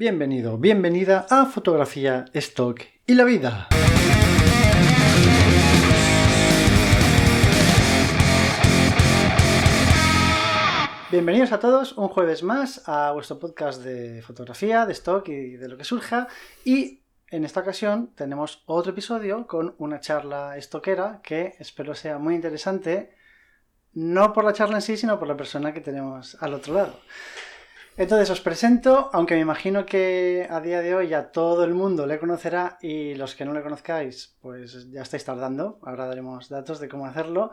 Bienvenido, bienvenida a Fotografía, Stock y la Vida. Bienvenidos a todos un jueves más a vuestro podcast de fotografía, de stock y de lo que surja. Y en esta ocasión tenemos otro episodio con una charla estoquera que espero sea muy interesante, no por la charla en sí, sino por la persona que tenemos al otro lado. Entonces os presento, aunque me imagino que a día de hoy ya todo el mundo le conocerá y los que no le conozcáis, pues ya estáis tardando, ahora daremos datos de cómo hacerlo,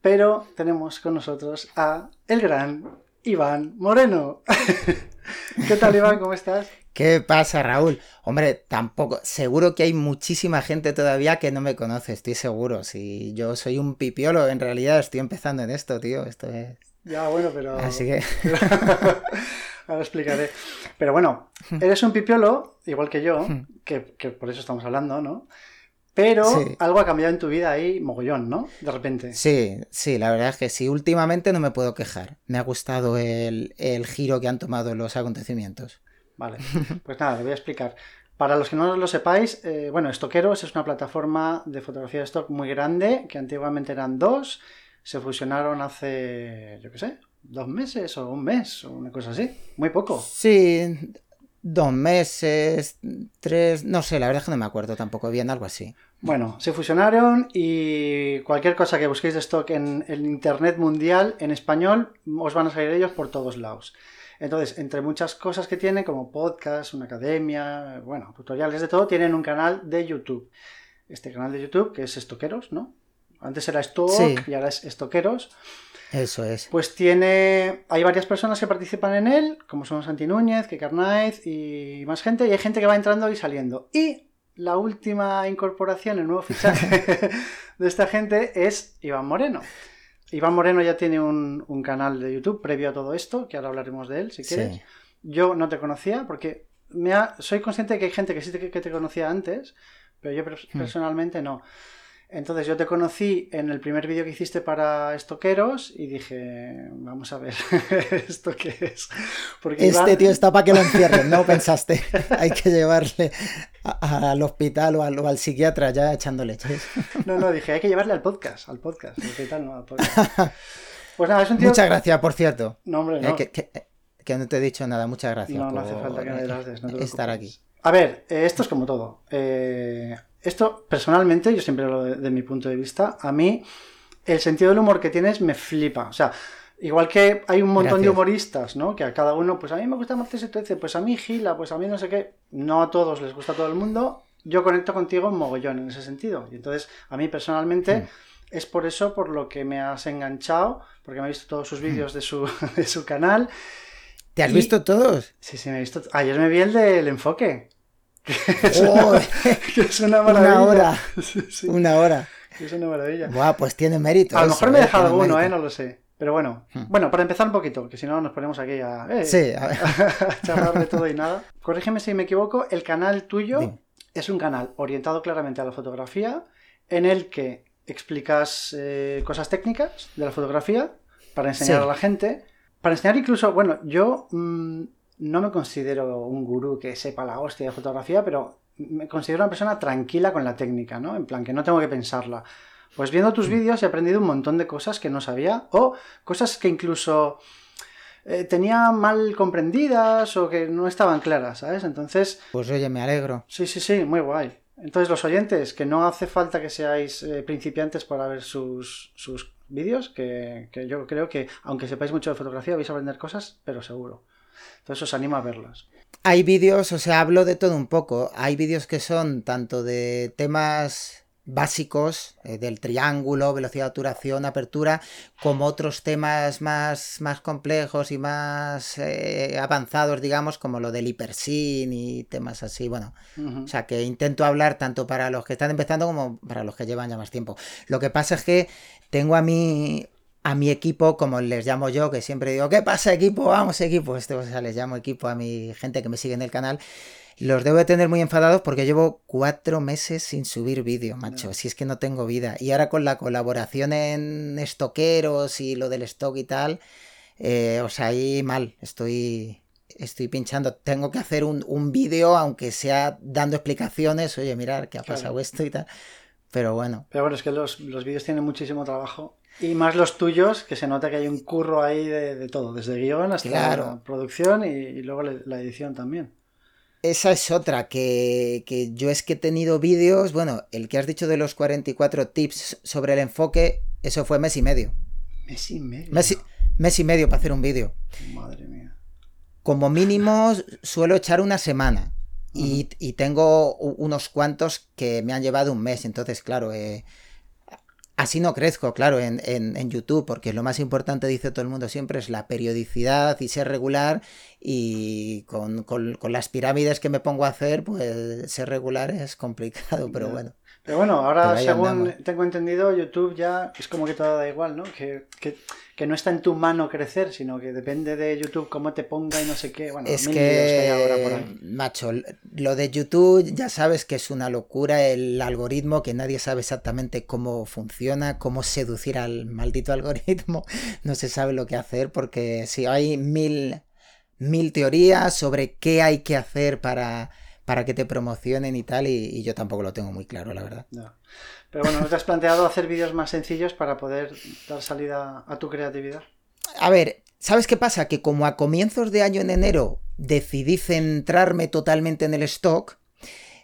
pero tenemos con nosotros a el gran Iván Moreno. ¿Qué tal Iván? ¿Cómo estás? ¿Qué pasa, Raúl? Hombre, tampoco. Seguro que hay muchísima gente todavía que no me conoce, estoy seguro. Si yo soy un pipiolo, en realidad estoy empezando en esto, tío. Esto es. Ya, bueno, pero. Así que. Ahora explicaré. Pero bueno, eres un pipiolo, igual que yo, que, por eso estamos hablando, ¿no? Pero algo ha cambiado en tu vida ahí, mogollón, ¿no? De repente. Sí, sí, la verdad es que sí. Últimamente no me puedo quejar. Me ha gustado el, giro que han tomado los acontecimientos. Vale, pues nada, te voy a explicar. Para los que no lo sepáis, eh, bueno, Estoqueros es una plataforma de fotografía de stock muy grande, que antiguamente eran dos, se fusionaron hace, yo qué sé, dos meses o un mes o una cosa así. Muy poco. Sí, dos meses, tres, no sé, la verdad es que no me acuerdo tampoco bien, algo así. Bueno, se fusionaron y cualquier cosa que busquéis de stock en el Internet mundial en español os van a salir ellos por todos lados. Entonces, entre muchas cosas que tienen, como podcast, una academia, bueno, tutoriales de todo, tienen un canal de YouTube. Este canal de YouTube que es Estoqueros, ¿no? Antes era Stock y ahora es Estoqueros. Eso es. Pues tiene. Hay varias personas que participan en él, como son Santi Núñez, que y más gente, y hay gente que va entrando y saliendo. Y la última incorporación, el nuevo fichaje de esta gente es Iván Moreno. Iván Moreno ya tiene un, canal de YouTube previo a todo esto, que ahora hablaremos de él si quieres. Yo no te conocía porque me soy consciente de que hay gente que sí que te conocía antes, pero yo hmm. personalmente no. Entonces yo te conocí en el primer vídeo que hiciste para estoqueros y dije, vamos a ver, ¿esto qué es? Porque este tío está para que lo encierren, ¿no? Pensaste, hay que llevarle al hospital o al, psiquiatra ya echando leches. No, no, dije, hay que llevarle al podcast, al podcast, al hospital no, al podcast. Pues nada, es un tío... Muchas gracias, por cierto. No, hombre, eh, no. que, no te he dicho nada, muchas gracias. No, no hace falta que me des, no estar aquí. A ver, eh, esto es como todo. Eh, esto, personalmente, yo siempre lo de, de, mi punto de vista, a mí el sentido del humor que tienes me flipa. O sea, igual que hay un montón de humoristas, ¿no? Que a cada uno, pues a mí me gusta Martes y 13, pues a mí Gila, pues a mí no sé qué. No a todos les gusta a todo el mundo. Yo conecto contigo en mogollón en ese sentido. Y entonces, a mí personalmente... Hmm. Es por eso por lo que me has enganchado, porque me he visto todos sus hmm. vídeos de, su, de su canal. ¿Te has visto todos? Sí, sí, me he visto. Ayer me vi el del enfoque. que es una maravilla. Una hora. Una hora. es una maravilla. Buah, pues tiene mérito. A lo mejor me he ¿eh? dejado alguno, ¿eh? No lo sé. Pero bueno, hmm. bueno, para empezar un poquito, que si no nos ponemos aquí a, eh, sí, a, charlar de todo y nada. Corrígeme si me equivoco, el canal tuyo es un canal orientado claramente a la fotografía, en el que explicas eh, cosas técnicas de la fotografía para enseñar a la gente. Para enseñar incluso, bueno, yo mm, no me considero un gurú que sepa la hostia de fotografía, pero me considero una persona tranquila con la técnica, ¿no? En plan, que no tengo que pensarla. Pues viendo tus mm. vídeos he aprendido un montón de cosas que no sabía o cosas que incluso eh, tenía mal comprendidas o que no estaban claras, ¿sabes? Entonces... Pues oye, me alegro. Sí, sí, sí, muy guay. Entonces los oyentes, que no hace falta que seáis eh, principiantes para ver sus, sus vídeos, que, que yo creo que aunque sepáis mucho de fotografía vais a aprender cosas, pero seguro. Entonces os animo a verlas. Hay vídeos, o sea, hablo de todo un poco. Hay vídeos que son tanto de temas básicos eh, del triángulo, velocidad de obturación, apertura, como otros temas más, más complejos y más eh, avanzados, digamos, como lo del hipersin y temas así. Bueno, o sea que intento hablar tanto para los que están empezando como para los que llevan ya más tiempo. Lo que pasa es que tengo a mí a mi equipo, como les llamo yo, que siempre digo, ¿qué pasa equipo? Vamos equipo. Este, o sea, les llamo equipo a mi gente que me sigue en el canal. Los debo de tener muy enfadados porque llevo cuatro meses sin subir vídeo, macho. Si es que no tengo vida. Y ahora con la colaboración en estoqueros y lo del stock y tal, eh, o sea, ahí mal. Estoy, estoy pinchando, tengo que hacer un, un vídeo, aunque sea dando explicaciones, oye, mirar qué ha pasado esto y tal. Pero bueno. Pero bueno, es que los, los vídeos tienen muchísimo trabajo. Y más los tuyos, que se nota que hay un curro ahí de, de todo, desde guion hasta la producción y, y luego la edición también. Esa es otra, que, que, yo es que he tenido vídeos, bueno, el que has dicho de los 44 tips sobre el enfoque, eso fue mes y medio. Mes y medio. Mes y, medio para hacer un vídeo. Madre mía. Como mínimo suelo echar una semana. y, y, tengo unos cuantos que me han llevado un mes. Entonces, claro, eh, Así no crezco, claro, en, en, YouTube, porque lo más importante, dice todo el mundo siempre, es la periodicidad y ser regular. Y con, con, con las pirámides que me pongo a hacer, pues ser regular es complicado, pero bueno. Pero bueno, ahora según tengo entendido, YouTube ya es como que todo da igual, ¿no? Que, que, que, no está en tu mano crecer, sino que depende de YouTube cómo te ponga y no sé qué. Bueno, es que, ahora por ahí. macho, lo de YouTube ya sabes que es una locura el algoritmo, que nadie sabe exactamente cómo funciona, cómo seducir al maldito algoritmo. No se sabe lo que hacer porque si hay mil, mil teorías sobre qué hay que hacer para para que te promocionen y tal, y, yo tampoco lo tengo muy claro, la verdad. Pero bueno, ¿no te has planteado hacer vídeos más sencillos para poder dar salida a tu creatividad? A ver, ¿sabes qué pasa? Que como a comienzos de año en enero decidí centrarme totalmente en el stock,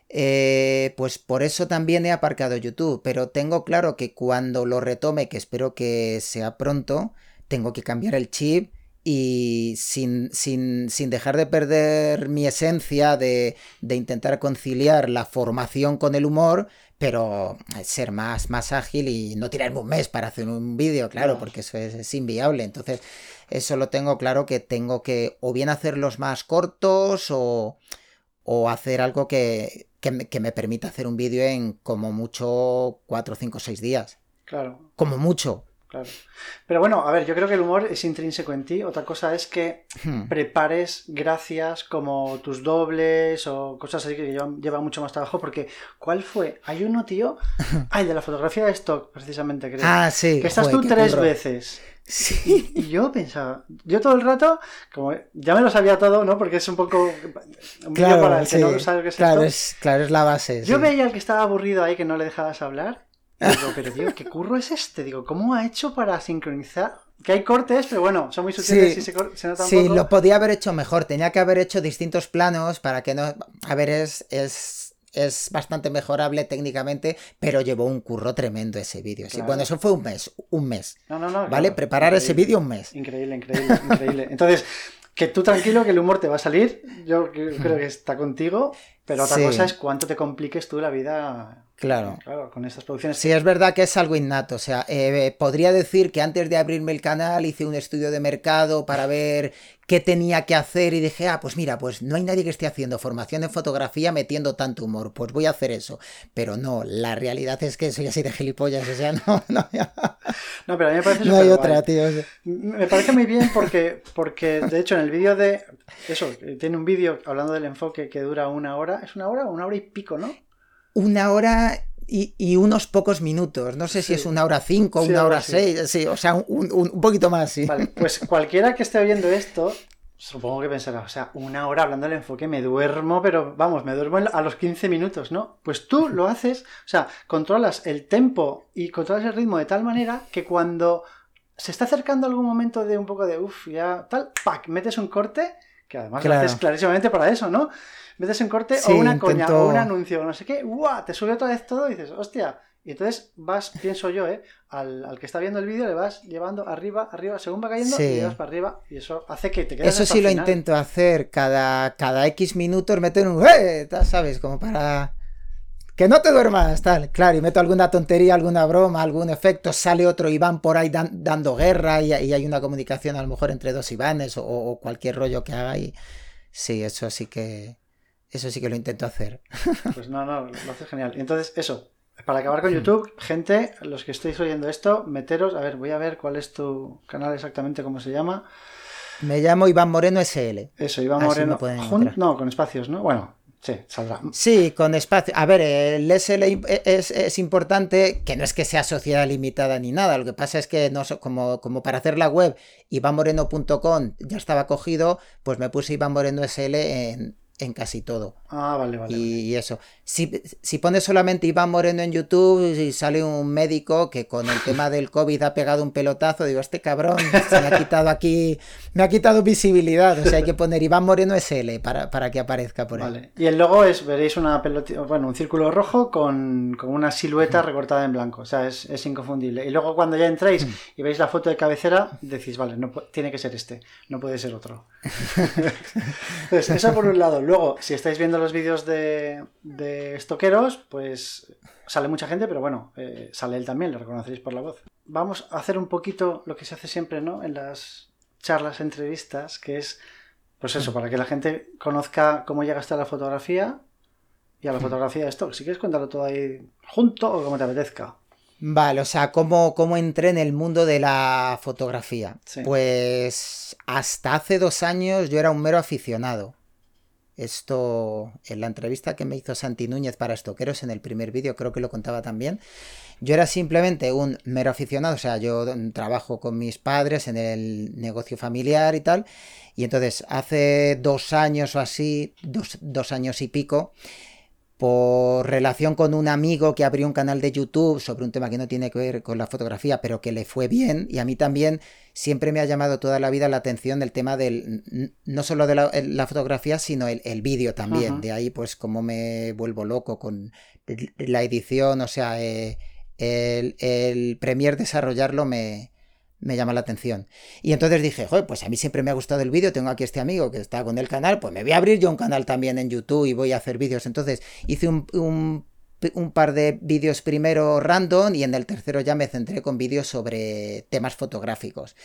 eh, pues por eso también he aparcado YouTube, pero tengo claro que cuando lo retome, que espero que sea pronto, tengo que cambiar el chip y sin, sin, sin, dejar de perder mi esencia de, de, intentar conciliar la formación con el humor, pero ser más, más ágil y no tirarme un mes para hacer un vídeo, claro, porque eso es, inviable. Entonces, eso lo tengo claro que tengo que o bien hacerlos más cortos o, o hacer algo que, que, me, que me permita hacer un vídeo en como mucho 4, 5, 6 días. Claro. Como mucho. Claro. Pero bueno, a ver, yo creo que el humor es intrínseco en ti. Otra cosa es que hmm. prepares gracias como tus dobles o cosas así que llevan, mucho más trabajo. Porque, ¿cuál fue? Hay uno, tío. Ah, el de la fotografía de stock, precisamente, creo. Ah, sí. Que estás tú tres veces. Sí. Y, yo pensaba, yo todo el rato, como ya me lo sabía todo, ¿no? Porque es un poco un claro, para el que no sabe qué es claro, Es, claro, es la base. Yo veía al que estaba aburrido ahí que no le dejabas hablar Digo, pero tío, ¿qué curro es este? Digo, ¿cómo ha hecho para sincronizar? Que hay cortes, pero bueno, son muy sutiles sí, y se, se Sí, lo podía haber hecho mejor. Tenía que haber hecho distintos planos para que no. A ver, es, es, es bastante mejorable técnicamente, pero llevó un curro tremendo ese vídeo. Sí, bueno, eso fue un mes. Un mes. No, no, no. ¿Vale? Preparar ese vídeo un mes. Increíble, increíble, increíble. Entonces, que tú tranquilo, que el humor te va a salir. Yo creo que está contigo. Pero otra cosa es cuánto te compliques tú la vida Claro. Claro, con estas producciones. Sí, es verdad que es algo innato. O sea, eh, podría decir que antes de abrirme el canal hice un estudio de mercado para ver qué tenía que hacer y dije, ah, pues mira, pues no hay nadie que esté haciendo formación en fotografía metiendo tanto humor, pues voy a hacer eso. Pero no, la realidad es que soy así de gilipollas, o sea, no, no. No, pero a mí me parece No hay otra, tío. Me parece muy bien porque, porque de hecho, en el vídeo de. Eso, tiene un vídeo hablando del enfoque que dura una hora. ¿Es una hora o una hora y pico, no? una hora y, unos pocos minutos. No sé si es una hora cinco, una hora seis, sí, o sea, un, un, poquito más, sí. Vale, pues cualquiera que esté viendo esto, supongo que pensará, o sea, una hora hablando del enfoque, me duermo, pero vamos, me duermo a los 15 minutos, ¿no? Pues tú lo haces, o sea, controlas el tempo y controlas el ritmo de tal manera que cuando se está acercando algún momento de un poco de uff, ya tal, ¡pac! metes un corte, que además lo haces clarísimamente para eso, ¿no? metes en corte o una coña o un anuncio no sé qué, ¡guau! Te sube otra vez todo y dices, hostia. Y entonces vas, pienso yo, ¿eh? Al, que está viendo el vídeo le vas llevando arriba, arriba, según va cayendo, y vas para arriba. Y eso hace que te quedes Eso sí lo intento hacer cada, cada X minutos, meter un ¡eh! ¿Sabes? Como para. Que no te duermas, tal. Claro, y meto alguna tontería, alguna broma, algún efecto, sale otro Iván por ahí dando guerra y, hay una comunicación a lo mejor entre dos Ivanes o, o cualquier rollo que haga. Y sí, eso sí que eso sí que lo intento hacer. Pues no, no, lo hace genial. Entonces, eso, para acabar con YouTube, gente, los que estéis oyendo esto, meteros, a ver, voy a ver cuál es tu canal exactamente, cómo se llama. Me llamo Iván Moreno SL. Eso, Iván Moreno. No, con espacios, ¿no? Bueno, Sí, saldrá. Sí, con espacio. A ver, el SL es, es, importante, que no es que sea sociedad limitada ni nada, lo que pasa es que no, como, como para hacer la web ivanmoreno.com ya estaba cogido, pues me puse Iván Moreno SL en, en casi todo. Ah, vale, vale. Y, eso. Si, si, pones solamente Iván Moreno en YouTube y sale un médico que con el tema del COVID ha pegado un pelotazo, digo, este cabrón se me ha quitado aquí, me ha quitado visibilidad. O sea, hay que poner Iván Moreno SL para, para que aparezca por ahí. Vale. Y el logo es, veréis una pelota, bueno, un círculo rojo con, con una silueta recortada en blanco. O sea, es, es, inconfundible. Y luego cuando ya entréis mm. y veis la foto de cabecera, decís, vale, no tiene que ser este, no puede ser otro. Entonces, eso por un lado. Luego, si estáis viendo los vídeos de, de estoqueros, pues sale mucha gente, pero bueno, eh, sale él también, lo reconoceréis por la voz. Vamos a hacer un poquito lo que se hace siempre, ¿no? En las charlas, entrevistas, que es, pues eso, para que la gente conozca cómo llega hasta la fotografía y a la fotografía de stock. Si quieres contarlo todo ahí junto o como te apetezca. Vale, o sea, ¿cómo, cómo entré en el mundo de la fotografía? Pues hasta hace dos años yo era un mero aficionado. Esto, en la entrevista que me hizo Santi Núñez para Estoqueros en el primer vídeo, creo que lo contaba también. Yo era simplemente un mero aficionado, o sea, yo trabajo con mis padres en el negocio familiar y tal. Y entonces, hace dos años o así, dos, dos años y pico, por relación con un amigo que abrió un canal de YouTube sobre un tema que no tiene que ver con la fotografía, pero que le fue bien, y a mí también siempre me ha llamado toda la vida la atención del tema del, no solo de la, fotografía, sino el, vídeo también. De ahí pues como me vuelvo loco con la edición, o sea, eh, el, el Premiere desarrollarlo me, me llama la atención. Y entonces dije, joder, pues a mí siempre me ha gustado el vídeo, tengo aquí este amigo que está con el canal, pues me voy a abrir yo un canal también en YouTube y voy a hacer vídeos. Entonces hice un, par de vídeos primero random y en el tercero ya me centré con vídeos sobre temas fotográficos.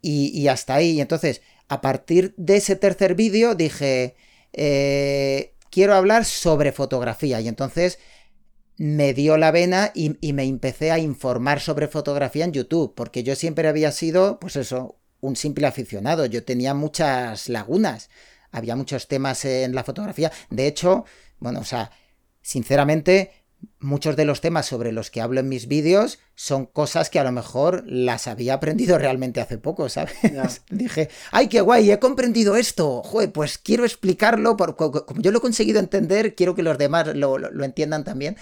Y, y hasta ahí. Entonces, a partir de ese tercer vídeo dije, eh, quiero hablar sobre fotografía. Y entonces me dio la vena y, me empecé a informar sobre fotografía en YouTube, porque yo siempre había sido, pues eso, un simple aficionado. Yo tenía muchas lagunas, había muchos temas en la fotografía. De hecho, bueno, o sea, sinceramente, muchos de los temas sobre los que hablo en mis vídeos son cosas que a lo mejor las había aprendido realmente hace poco, ¿sabes? Dije, ay, qué guay, he comprendido esto, Joder, pues quiero explicarlo, por, como yo lo he conseguido entender, quiero que los demás lo, entiendan también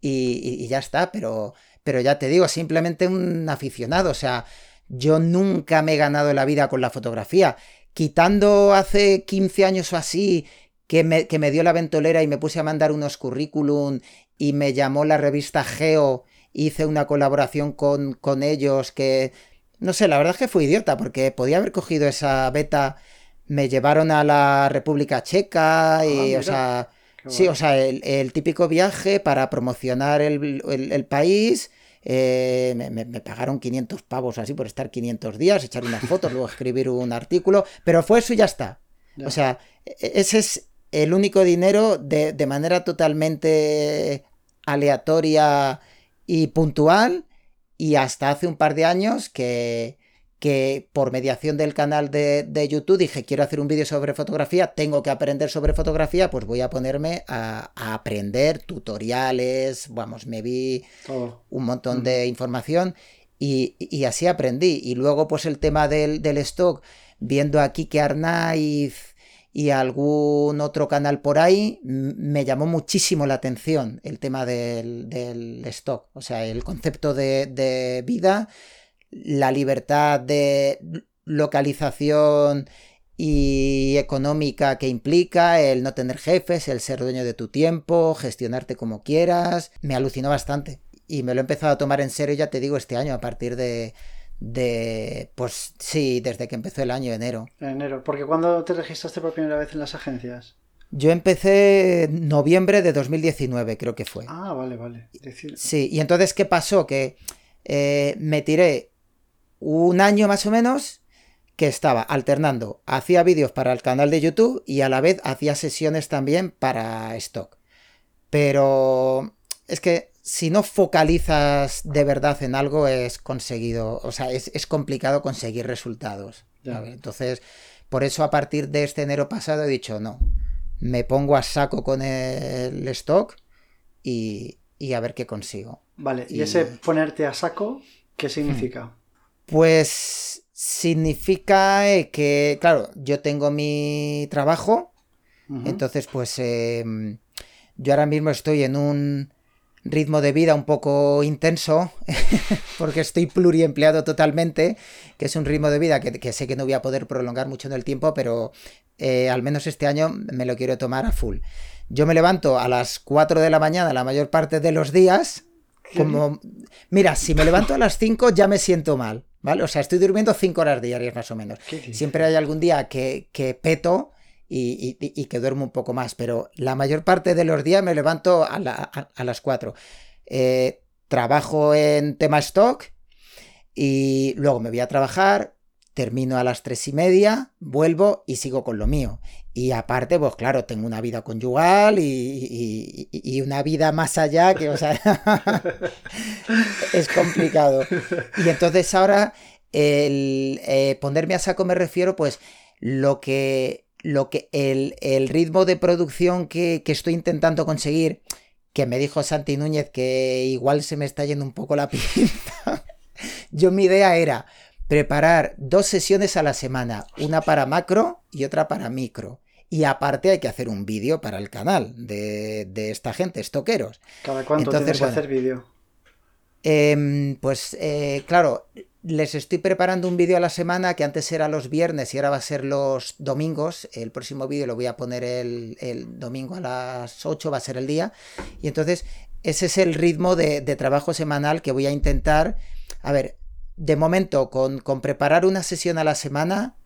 y, ya está, pero, pero ya te digo, simplemente un aficionado, o sea, yo nunca me he ganado la vida con la fotografía. Quitando hace 15 años o así que me, que me, dio la ventolera y me puse a mandar unos currículum y me llamó la revista Geo, hice una colaboración con, con ellos que, no sé, la verdad es que fue idiota porque podía haber cogido esa beta, me llevaron a la República Checa y, ah, o sea, sí, o sea, el, típico viaje para promocionar el, país. Eh, me, pagaron 500 pavos así por estar 500 días, echar unas fotos, luego escribir un artículo, pero fue eso y ya está. O sea, e, ese es el único dinero de, de manera totalmente aleatoria y puntual y hasta hace un par de años que, que por mediación del canal de, YouTube dije quiero hacer un vídeo sobre fotografía, tengo que aprender sobre fotografía, pues voy a ponerme a, aprender tutoriales, vamos, me vi un montón de información y, así aprendí. Y luego pues el tema del, del stock, viendo aquí que Arnaiz y algún otro canal por ahí, me llamó muchísimo la atención el tema del, stock, o sea, el concepto de, vida, la libertad de localización y económica que implica el no tener jefes, el ser dueño de tu tiempo, gestionarte como quieras, me alucinó bastante. Y me lo he empezado a tomar en serio, ya te digo, este año, a partir de, de, pues sí, desde que empezó el año, enero. Enero, porque ¿cuándo te registraste por primera vez en las agencias? Yo empecé en noviembre de 2019, creo que fue. Ah, vale, vale. Sí, y entonces, ¿qué pasó? Que eh, me tiré un año más o menos que estaba alternando, hacía vídeos para el canal de YouTube y a la vez hacía sesiones también para stock. Pero es que si no focalizas de verdad en algo, es conseguido, o sea, es, complicado conseguir resultados. entonces, por eso a partir de este enero pasado he dicho, no, me pongo a saco con el stock y, y a ver qué consigo. Vale, ¿y, ese ponerte a saco qué significa? Pues significa que, claro, yo tengo mi trabajo, entonces pues em, yo ahora mismo estoy en un ritmo de vida un poco intenso, porque estoy pluriempleado totalmente, que es un ritmo de vida que, sé que no voy a poder prolongar mucho en el tiempo, pero eh, al menos este año me lo quiero tomar a full. Yo me levanto a las 4 de la mañana la mayor parte de los días, como... Mira, si me levanto a las 5 ya me siento mal, ¿vale? O sea, estoy durmiendo 5 horas diarias más o menos. Siempre hay algún día que, que peto y, que duermo un poco más, pero la mayor parte de los días me levanto a, las 4. Eh, trabajo en tema stock y luego me voy a trabajar, termino a las tres y media, vuelvo y sigo con lo mío. Y aparte, pues claro, tengo una vida conyugal y, una vida más allá que, o sea, es complicado. Y entonces ahora, el eh, ponerme a saco me refiero, pues, lo que lo que el, ritmo de producción que, estoy intentando conseguir, que me dijo Santi Núñez que igual se me está yendo un poco la pinza. Yo mi idea era preparar dos sesiones a la semana, una para macro y otra para micro. Y aparte hay que hacer un vídeo para el canal de, esta gente, estoqueros. ¿Cada cuánto tienes que hacer vídeo? Em, pues eh, claro, les estoy preparando un vídeo a la semana que antes era los viernes y ahora va a ser los domingos. El próximo vídeo lo voy a poner el, domingo a las 8, va a ser el día. Y entonces ese es el ritmo de, trabajo semanal que voy a intentar. A ver, de momento con, preparar una sesión a la semana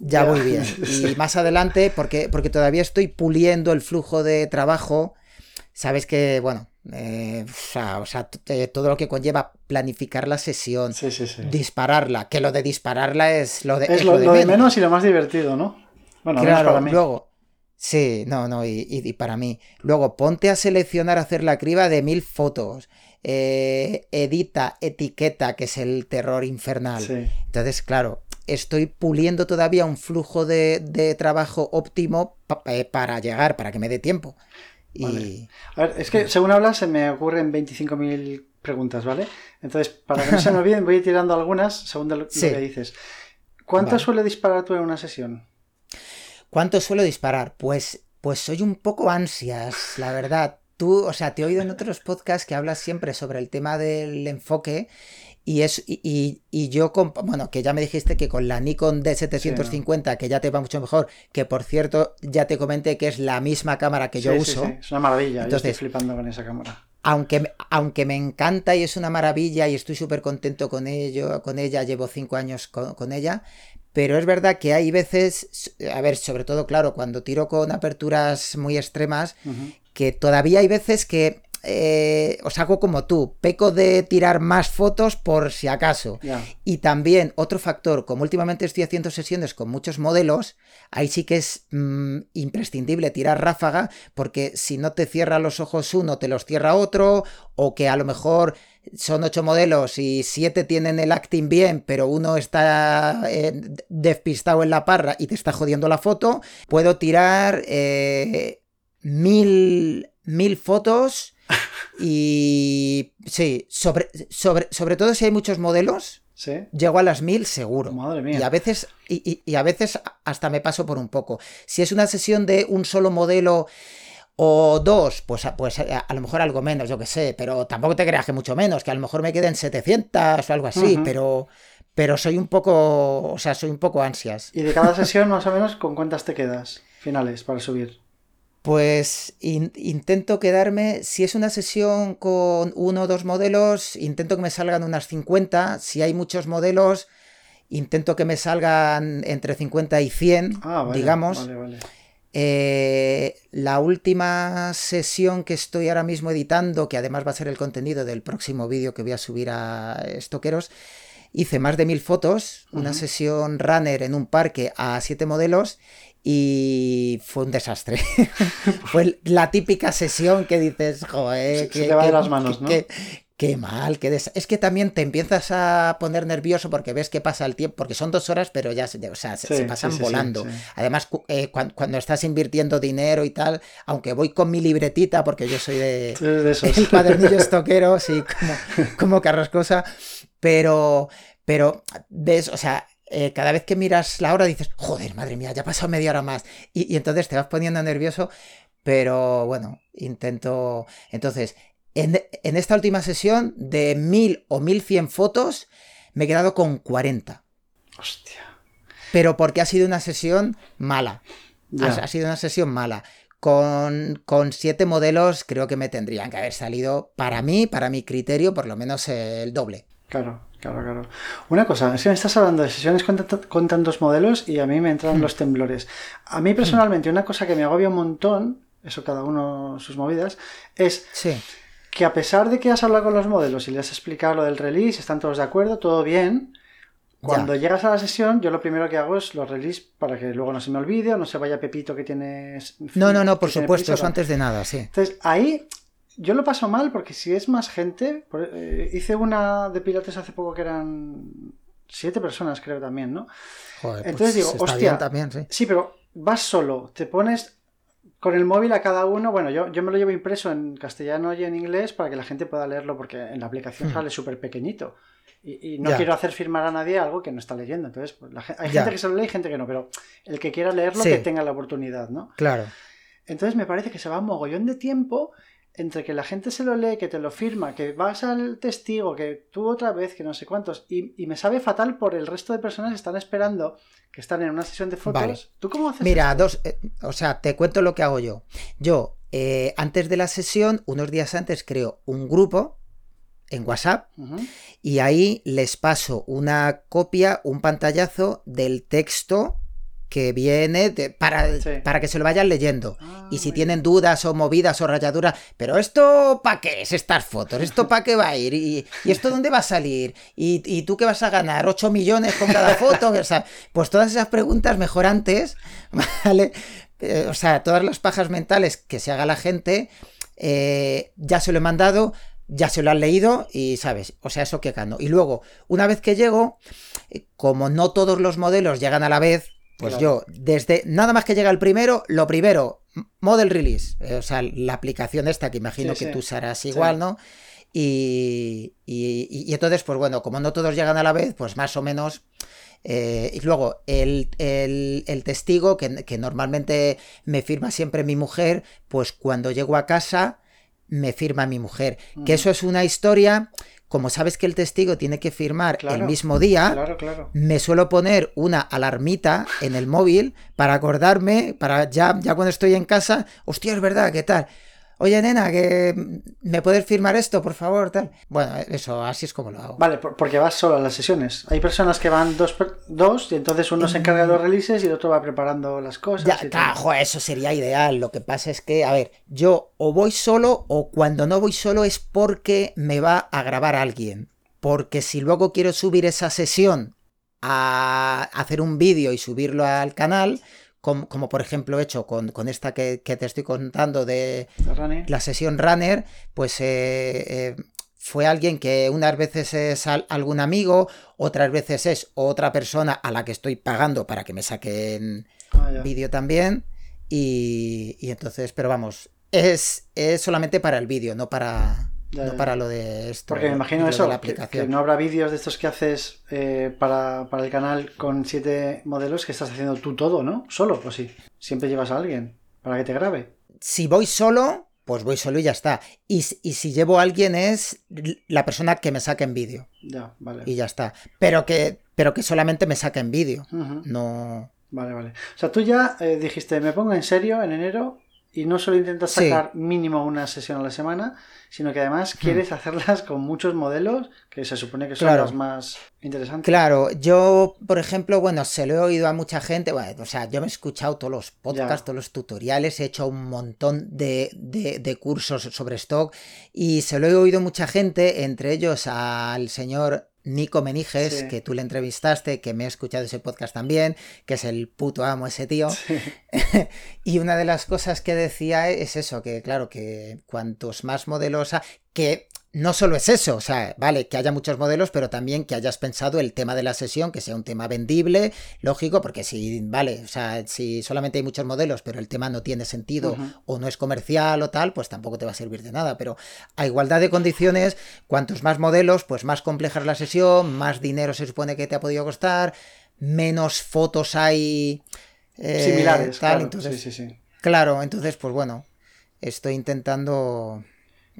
ya voy bien. Y más adelante, porque, porque todavía estoy puliendo el flujo de trabajo. Sabes que, bueno, eh, o sea, todo lo que conlleva planificar la sesión, dispararla, que lo de dispararla es lo de, es lo, de, menos. y lo más divertido, ¿no? Bueno, claro, para mí. luego, sí, no, no, y, para mí. Luego, ponte a seleccionar, hacer la criba de mil fotos. Eh, edita, etiqueta, que es el terror infernal. Entonces, claro, estoy puliendo todavía un flujo de, trabajo óptimo eh, para llegar, para que me dé tiempo. A ver, es que según hablas se me ocurren 25.000 preguntas, ¿vale? Entonces, para que no se me olviden, voy tirando algunas según lo, que dices. ¿Cuánto suele disparar tú en una sesión? ¿Cuánto suelo disparar? Pues, pues soy un poco ansias, la verdad. Tú, o sea, te he oído en otros podcasts que hablas siempre sobre el tema del enfoque y, es, y, yo, bueno, que ya me dijiste que con la Nikon D750, que ya te va mucho mejor, que por cierto, ya te comenté que es la misma cámara que yo uso. es una maravilla, Entonces, estoy flipando con esa cámara. Aunque, aunque me encanta y es una maravilla y estoy súper contento con ello, con ella, llevo cinco años con, ella, pero es verdad que hay veces, a ver, sobre todo, claro, cuando tiro con aperturas muy extremas, que todavía hay veces que eh, os hago como tú, peco de tirar más fotos por si acaso. Y también otro factor, como últimamente estoy haciendo sesiones con muchos modelos, ahí sí que es mm, imprescindible tirar ráfaga, porque si no te cierra los ojos uno, te los cierra otro, o que a lo mejor son ocho modelos y siete tienen el acting bien, pero uno está eh, despistado en la parra y te está jodiendo la foto, puedo tirar eh, mil, mil fotos y sí, sobre, sobre, sobre todo si hay muchos modelos, llego a las mil seguro. Y a veces, y, a veces hasta me paso por un poco. Si es una sesión de un solo modelo o dos, pues, pues a, lo mejor algo menos, yo que sé, pero tampoco te creas que mucho menos, que a lo mejor me queden 700 o algo así, pero pero soy un poco, o sea, soy un poco ansias. ¿Y de cada sesión más o menos con cuántas te quedas finales para subir? Pues intento quedarme, si es una sesión con uno o dos modelos, intento que me salgan unas 50. Si hay muchos modelos, intento que me salgan entre 50 y 100, ah, digamos. Eh, la última sesión que estoy ahora mismo editando, que además va a ser el contenido del próximo vídeo que voy a subir a Estoqueros, hice más de mil fotos, una sesión runner en un parque a siete modelos y fue un desastre. fue la típica sesión que dices, joder, que, se te va de las manos, ¿no? Qué mal, qué des... es que también te empiezas a poner nervioso porque ves que pasa el tiempo, porque son dos horas, pero ya se, o sea, se, Sí, se pasan sí, sí, volando. Además, cu- eh, cuan- cuando, estás invirtiendo dinero y tal, aunque voy con mi libretita, porque yo soy de, de esos. el cuadernillo estoquero, sí, como, como carrascosa, pero, pero, ves, o sea, eh, cada vez que miras la hora dices, joder, madre mía, ya ha pasado media hora más, y, y entonces te vas poniendo nervioso, pero bueno, intento, entonces, en, en esta última sesión de 1000 o 1100 fotos, me he quedado con 40, Hostia. pero porque ha sido una sesión mala. Ha, ha sido una sesión mala. Con, con siete modelos creo que me tendrían que haber salido, para mí, para mi criterio, por lo menos el doble. Claro, claro, claro. Una cosa, es que me estás hablando de sesiones con, tanto- con tantos modelos y a mí me entran los temblores. A mí personalmente, una cosa que me agobia un montón, eso cada uno sus movidas, es Sí, que a pesar de que has hablado con los modelos y les has explicado lo del release, están todos de acuerdo, todo bien. Cuando llegas a la sesión, yo lo primero que hago es los release para que luego no se me olvide o no se vaya Pepito que tienes. no, no, no, por supuesto, prisa, eso antes de nada, sí. Entonces, ahí yo lo paso mal porque si es más gente, eh, hice una de pilotes hace poco que eran siete personas, creo también, ¿no? Joder, pues Entonces digo, está hostia. bien también, sí. Sí, pero vas solo, te pones con el móvil a cada uno. Bueno, yo, yo me lo llevo impreso en castellano y en inglés para que la gente pueda leerlo porque en la aplicación Hmm. sale súper pequeñito. Y, y no Ya. quiero hacer firmar a nadie algo que no está leyendo. Entonces, pues, la hay Ya. gente que se lo lee y gente que no, pero el que quiera leerlo, Sí. que tenga la oportunidad, ¿no? Claro. Entonces me parece que se va un mogollón de tiempo entre que la gente se lo lee, que te lo firma, que vas al testigo, que tú otra vez, que no sé cuántos, y, y me sabe fatal por el resto de personas que están esperando, que están en una sesión de fotos. Vale. ¿Tú cómo haces Mira, esto? dos, eh, o sea, te cuento lo que hago yo. Yo, eh, antes de la sesión, unos días antes, creo un grupo en WhatsApp y ahí les paso una copia, un pantallazo del texto que viene de- para, Sí. para que se lo vayan leyendo. Ah, Y si tienen dudas o movidas o rayaduras, pero esto para qué es estas fotos, esto para qué va a ir, y, y esto dónde va a salir, y, y tú qué vas a ganar, 8 millones con cada foto, o sea, pues todas esas preguntas mejor antes, ¿vale? Eh, o sea, todas las pajas mentales que se haga la gente, eh, ya se lo he mandado, ya se lo han leído y sabes, o sea, eso que gano. Y luego, una vez que llego, eh, como no todos los modelos llegan a la vez, pues Claro. yo, desde nada más que llega el primero, lo primero, model release, eh, o sea, la aplicación esta que imagino Sí, que sí. tú usarás igual, ¿no? Y, y- y- entonces, pues bueno, como no todos llegan a la vez, pues más o menos. eh, y luego el, el- el testigo, que, que normalmente me firma siempre mi mujer, pues cuando llego a casa me firma mi mujer. Que eso es una historia, como sabes que el testigo tiene que firmar el mismo día, Claro, claro. me suelo poner una alarmita en el móvil para acordarme, para ya, ya cuando estoy en casa, hostia, es verdad, ¿qué tal? Oye, nena, que me puedes firmar esto, por favor, tal. Bueno, eso, así es como lo hago. Vale, por- porque vas solo a las sesiones. Hay personas que van dos, dos y entonces uno se encarga de los releases y el otro va preparando las cosas. Ya, y eso sería ideal. Lo que pasa es que, a ver, yo o voy solo o cuando no voy solo es porque me va a grabar alguien. Porque si luego quiero subir esa sesión a hacer un vídeo y subirlo al canal, como, como por ejemplo he hecho con, con esta que, que te estoy contando de la sesión runner, pues eh, eh, fue alguien que unas veces es al- algún amigo, otras veces es otra persona a la que estoy pagando para que me saquen Ah, vídeo también. Y, y entonces, pero vamos, es, es solamente para el vídeo, no para, Ya, no ya. para lo de esto. Porque me imagino eso, la que, no habrá vídeos de estos que haces eh, para, para el canal con siete modelos que estás haciendo tú todo, ¿no? Solo, pues sí. Siempre llevas a alguien para que te grabe. Si voy solo, pues voy solo y ya está. Y, si- y si llevo a alguien es la persona que me saque en vídeo. Ya, vale. Y ya está. Pero que, pero que solamente me saque en vídeo. No. Vale, vale. O sea, tú ya eh, dijiste, me pongo en serio en enero y no solo intentas Sí. sacar mínimo una sesión a la semana, sino que además quieres hacerlas con muchos modelos que se supone que son Claro. las más interesantes. Claro, yo, por ejemplo, bueno, se lo he oído a mucha gente, bueno, o sea, yo me he escuchado todos los podcasts, Ya. todos los tutoriales, he hecho un montón de, de- de cursos sobre stock y se lo he oído a mucha gente, entre ellos al señor Nico Meniges, Sí. que tú le entrevistaste, que me he escuchado ese podcast también, que es el puto amo ese tío. y una de las cosas que decía es eso, que claro, que cuantos más modelos, ha- que no solo es eso, o sea, vale, que haya muchos modelos, pero también que hayas pensado el tema de la sesión, que sea un tema vendible, lógico, porque si, vale, o sea, si solamente hay muchos modelos, pero el tema no tiene sentido o no es comercial o tal, pues tampoco te va a servir de nada. Pero a igualdad de condiciones, cuantos más modelos, pues más compleja es la sesión, más dinero se supone que te ha podido costar, menos fotos hay. Eh, Similares, tal, entonces, sí, sí, sí. Claro, entonces, pues bueno, estoy intentando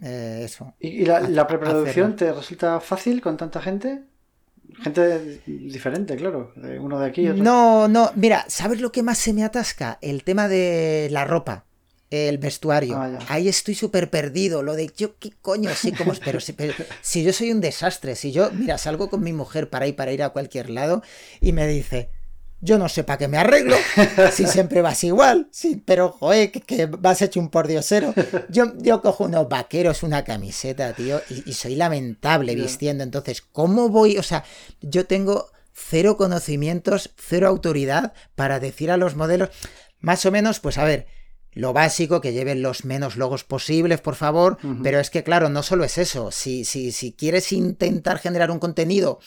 eh, eso. ¿Y, la, preproducción te resulta fácil con tanta gente? Gente diferente, claro. Uno de aquí otro. No, no. Mira, ¿sabes lo que más se me atasca? El tema de la ropa. El vestuario. Ah, Ahí estoy súper perdido. Lo de yo, ¿qué coño? Sí, como pero, si, pero si yo soy un desastre, si yo, mira, salgo con mi mujer para ir, para ir a cualquier lado y me dice, yo no sé para qué me arreglo, si siempre vas igual, sí, pero joder, que, vas hecho un pordiosero. Yo, yo cojo unos vaqueros, una camiseta, tío, y, soy lamentable vistiendo. Entonces, ¿cómo voy? O sea, yo tengo cero conocimientos, cero autoridad para decir a los modelos, más o menos, pues a ver, lo básico, que lleven los menos logos posibles, por favor, pero es que claro, no solo es eso, si, si, si quieres intentar generar un contenido,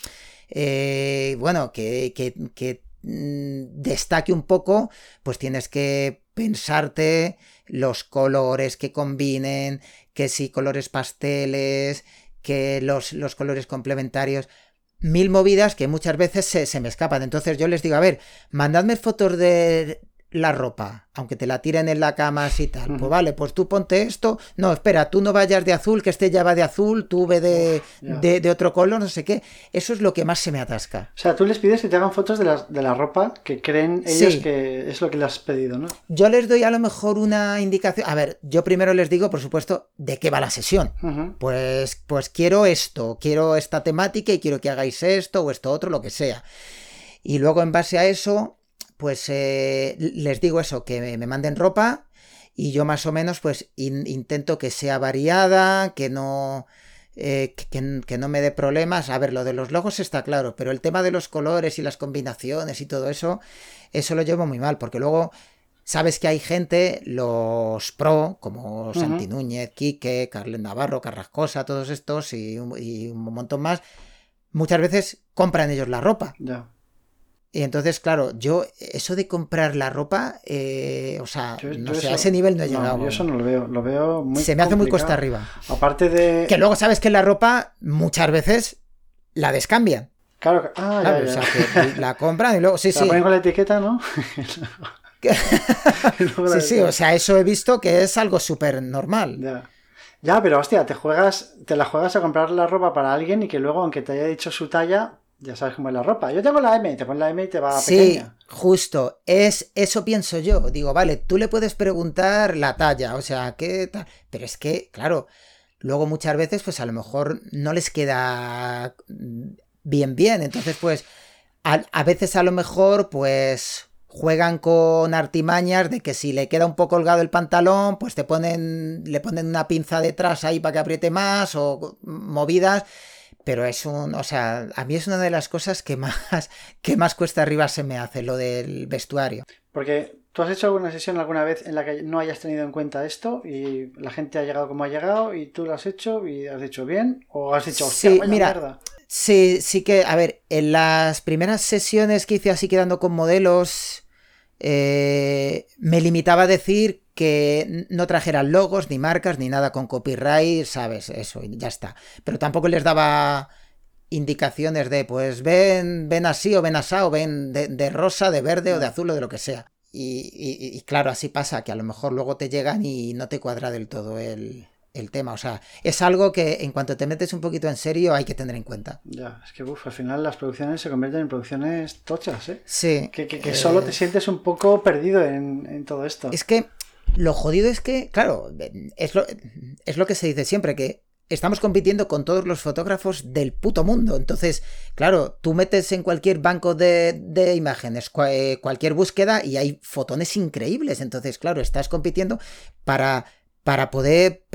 eh, bueno, que, que, que destaque un poco, pues tienes que pensarte los colores que combinen, que si colores pasteles, que los, los colores complementarios mil movidas que muchas veces se, se, me escapan. Entonces yo les digo, a ver, mandadme fotos de, la ropa, aunque te la tiren en la cama así tal. Pues vale, pues tú ponte esto. No, espera, tú no vayas de azul, que este ya va de azul, tú ve de, de, otro color, no sé qué. Eso es lo que más se me atasca. O sea, tú les pides que te hagan fotos de la, de la ropa que creen ellos que es lo que le has pedido, ¿no? Yo les doy a lo mejor una indicación. A ver, yo primero les digo, por supuesto, de qué va la sesión. Pues, pues quiero esto, quiero esta temática y quiero que hagáis esto o esto otro, lo que sea. Y luego en base a eso, pues eh, les digo eso, que me manden ropa y yo más o menos pues intento que sea variada, que no... Eh, que, no me dé problemas. A ver, lo de los logos está claro, pero el tema de los colores y las combinaciones y todo eso, eso lo llevo muy mal, porque luego sabes que hay gente, los pro, como Santi Núñez, Quique, Carlen Navarro, Carrascosa, todos estos y, y, un montón más, muchas veces compran ellos la ropa. Y entonces, claro, yo, eso de comprar la ropa, eh, o sea, no sé, a ese nivel no he llegado. yo eso no lo veo, lo veo muy Se me hace muy cuesta arriba. Aparte de... Que luego sabes que la ropa muchas veces la descambian. Claro, ah, ya, O sea, que la compran y luego, sí, sí. La ponen con la etiqueta, ¿no? sí, sí, o sea, eso he visto que es algo súper normal. Ya. Ya, pero hostia, te juegas, te la juegas a comprar la ropa para alguien y que luego, aunque te haya dicho su talla, ya sabes cómo es la ropa. Yo tengo la M, te pones la M y te va a sí, justo. Es, eso pienso yo. Digo, vale, tú le puedes preguntar la talla, o sea, ¿qué tal? Pero es que, claro, luego muchas veces, pues a lo mejor no les queda bien, bien. Entonces, pues, a, veces a lo mejor, pues juegan con artimañas de que si le queda un poco holgado el pantalón, pues te ponen, le ponen una pinza detrás ahí para que apriete más o movidas pero es un, o sea, a mí es una de las cosas que más, que más cuesta arriba se me hace, lo del vestuario. Porque tú has hecho alguna sesión alguna vez en la que no hayas tenido en cuenta esto y la gente ha llegado como ha llegado y tú lo has hecho y has hecho bien o has dicho, hostia, sí, mira, Sí, sí que, a ver, en las primeras sesiones que hice así quedando con modelos, eh, me limitaba a decir que no trajeran logos, ni marcas, ni nada con copyright, ¿sabes? Eso, y ya está. Pero tampoco les daba indicaciones de, pues ven, ven así o ven así o ven de, rosa, de verde o de azul o de lo que sea. Y, claro, así pasa, que a lo mejor luego te llegan y no te cuadra del todo el, tema. O sea, es algo que en cuanto te metes un poquito en serio hay que tener en cuenta. Ya, es que uf, al final las producciones se convierten en producciones tochas, ¿eh? Sí. Que, que, solo te eh, sientes un poco perdido en, en, todo esto. Es que lo jodido es que, claro, es lo, es lo que se dice siempre, que estamos compitiendo con todos los fotógrafos del puto mundo. Entonces, claro, tú metes en cualquier banco de, imágenes, eh, cualquier búsqueda y hay fotones increíbles. Entonces, claro, estás compitiendo para, para poder,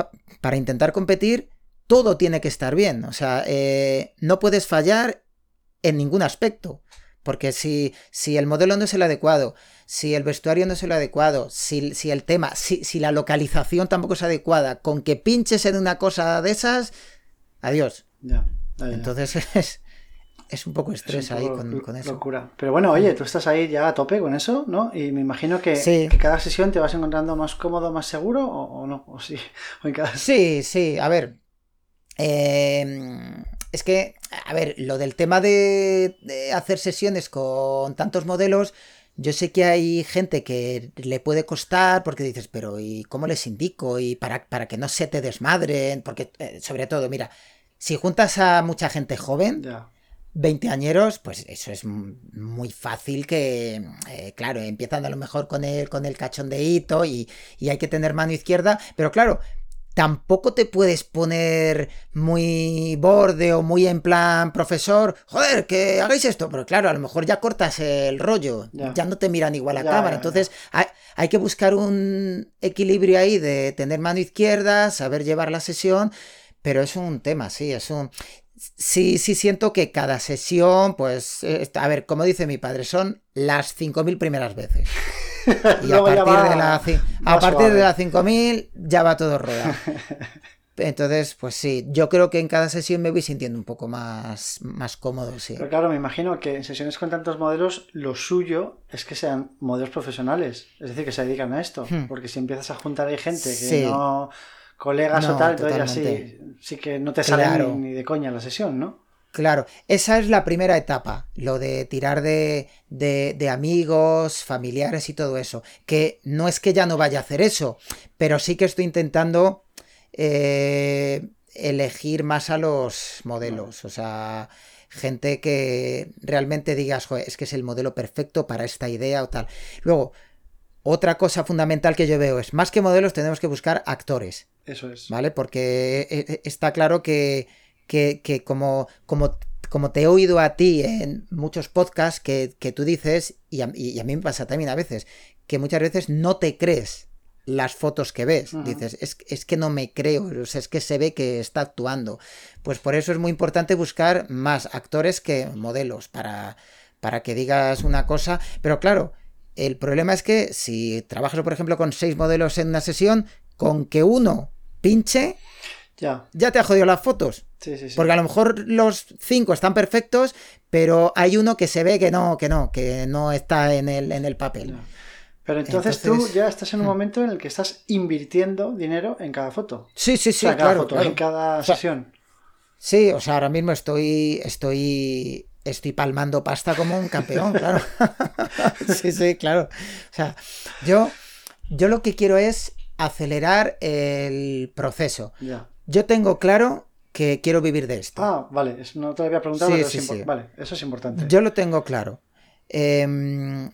para intentar competir, todo tiene que estar bien. O sea, eh, no puedes fallar en ningún aspecto. Porque si, si el modelo no es el adecuado, si el vestuario no es el adecuado, si, si el tema, si, si, la localización tampoco es adecuada, con que pinches en una cosa de esas, adiós. Ya, ya, ya. Entonces es, es un poco Es estrés ahí con, eso. Locura. Pero bueno, oye, tú estás ahí ya a tope con eso, ¿no? Y me imagino que, Sí. que cada sesión te vas encontrando más cómodo, más seguro, o, o no, o sí. O en cada... Sí, sí, a ver. eh, es que, a ver, lo del tema de, de hacer sesiones con tantos modelos, yo sé que hay gente que le puede costar porque dices, pero ¿y cómo les indico? Y para, para que no se te desmadren, porque eh, sobre todo, mira, si juntas a mucha gente joven, Ya. 20 añeros, pues eso es muy fácil que, eh, claro, empiezan a lo mejor con el, con el cachondeíto y, y hay que tener mano izquierda, pero claro, tampoco te puedes poner muy borde o muy en plan profesor, joder, que hagáis esto, pero claro, a lo mejor ya cortas el rollo, Ya. ya, no te miran igual a cámara, entonces hay, hay que buscar un equilibrio ahí de tener mano izquierda, saber llevar la sesión, pero es un tema, sí, es un... Sí, sí siento que cada sesión, pues, eh, a ver, como dice mi padre, son las 5.000 primeras veces. Y a partir, va de, la, a partir de las 5.000 ya va todo rodado. Entonces, pues sí, yo creo que en cada sesión me voy sintiendo un poco más, más cómodo, sí. Pero claro, me imagino que en sesiones con tantos modelos, lo suyo es que sean modelos profesionales, es decir, que se dedican a esto. Hmm. Porque si empiezas a juntar ahí gente que Sí. no colegas o tal, entonces ya totalmente. sí, sí que no te sale Claro. ni, ni de coña la sesión, ¿no? Claro, esa es la primera etapa, lo de tirar de, de, de amigos, familiares y todo eso. Que no es que ya no vaya a hacer eso, pero sí que estoy intentando eh, elegir más a los modelos. O sea, gente que realmente digas, "Joder, es que es el modelo perfecto para esta idea o tal. Luego, otra cosa fundamental que yo veo es, más que modelos, tenemos que buscar actores. Eso es. ¿vale? Porque eh, eh, está claro que, que, que como, como, como te he oído a ti en muchos podcasts que, que tú dices, y a, y a mí me pasa también a veces, que muchas veces no te crees las fotos que ves. Dices, es, es que no me creo, o sea, es que se ve que está actuando. Pues por eso es muy importante buscar más actores que modelos para, para que digas una cosa. Pero claro, el problema es que si trabajas, por ejemplo, con seis modelos en una sesión, con que uno pinche, Ya, ya te ha jodido las fotos. Sí, sí, sí. Porque a lo mejor los cinco están perfectos, pero hay uno que se ve que no, que no, que no está en el, en el papel. Pero entonces, tú ya estás en un Hmm. momento en el que estás invirtiendo dinero en cada foto. Sí, sí, O sí, sea, cada claro, foto, claro. en cada O sesión. Sí, o sea, ahora mismo estoy, estoy, estoy palmando pasta como un campeón, claro. sí, sí, claro. O sea, yo, yo lo que quiero es acelerar el proceso. Ya. Yo tengo claro que quiero vivir de esto. Ah, vale, no te lo había preguntado, Sí, pero sí, es sí. Vale, eso es importante. Yo lo tengo claro. Em,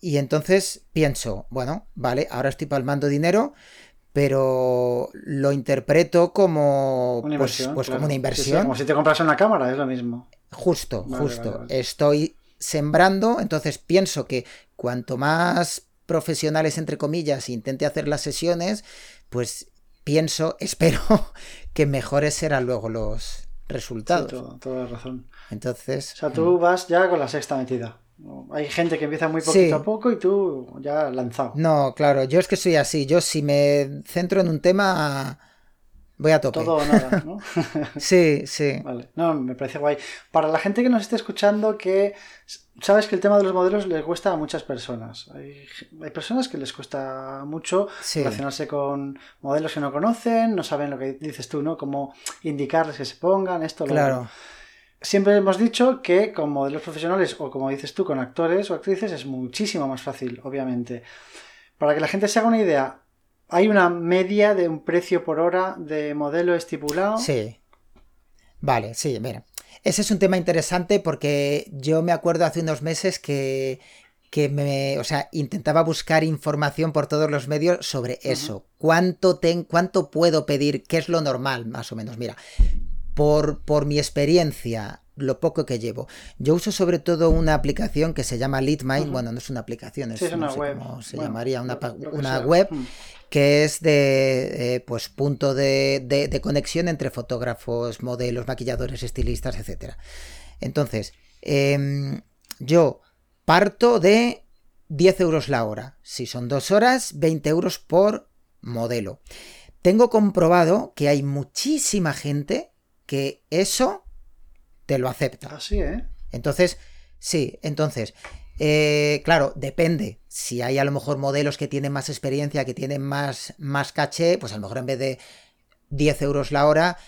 y entonces pienso, bueno, vale, ahora estoy palmando dinero, pero lo interpreto como, Una pues, inversión. pues claro. como una Sí, sí, inversión. como si te compras una cámara, es lo mismo. Justo, Vale, justo. vale, vale. Estoy sembrando, entonces pienso que cuanto más profesionales, entre comillas, intente hacer las sesiones, pues pienso, espero que mejores serán luego los Sí, resultados. todo- toda la razón. Entonces, O sea, tú vas ya con la sexta metida. Hay gente que empieza muy Sí. poquito a poco y tú ya lanzado. no, claro, yo es que soy así. Yo si me centro en un tema, voy a tope. Todo o nada, ¿no? Sí, sí. Vale, no, me parece guay. Para la gente que nos esté escuchando, que sabes que el tema de los modelos les cuesta a muchas personas. Hay, hay personas que les cuesta mucho Sí. relacionarse con modelos que no conocen, no saben lo que dices tú, ¿no? Cómo indicarles que se pongan, esto, lo Claro. Siempre hemos dicho que con modelos profesionales o como dices tú, con actores o actrices es muchísimo más fácil, obviamente. Para que la gente se haga una idea, ¿hay una media de un precio por hora de modelo estipulado? Sí. Vale, sí, mira. Ese es un tema interesante porque yo me acuerdo hace unos meses que, que me, o sea, intentaba buscar información por todos los medios sobre eso. ¿Cuánto, ten, ¿Cuánto puedo pedir? ¿Qué es lo normal, más o menos? Mira, por, por mi experiencia, lo poco que llevo, yo uso sobre todo una aplicación que se llama LeadMind. Bueno, no es una aplicación, es, Sí, es una no sé web. cómo se Bueno, llamaría, una, lo- lo una web Mm. Que es de eh, pues punto de, de- de conexión entre fotógrafos, modelos, maquilladores, estilistas, etcétera. Entonces, em, yo parto de 10 euros la hora. Si son dos horas, 20 euros por modelo. Tengo comprobado que hay muchísima gente que eso te lo acepta. Así, ¿eh? Entonces, sí, entonces, eh, claro, depende. Si hay a lo mejor modelos que tienen más experiencia, que tienen más, más caché, pues a lo mejor en vez de 10 euros la hora,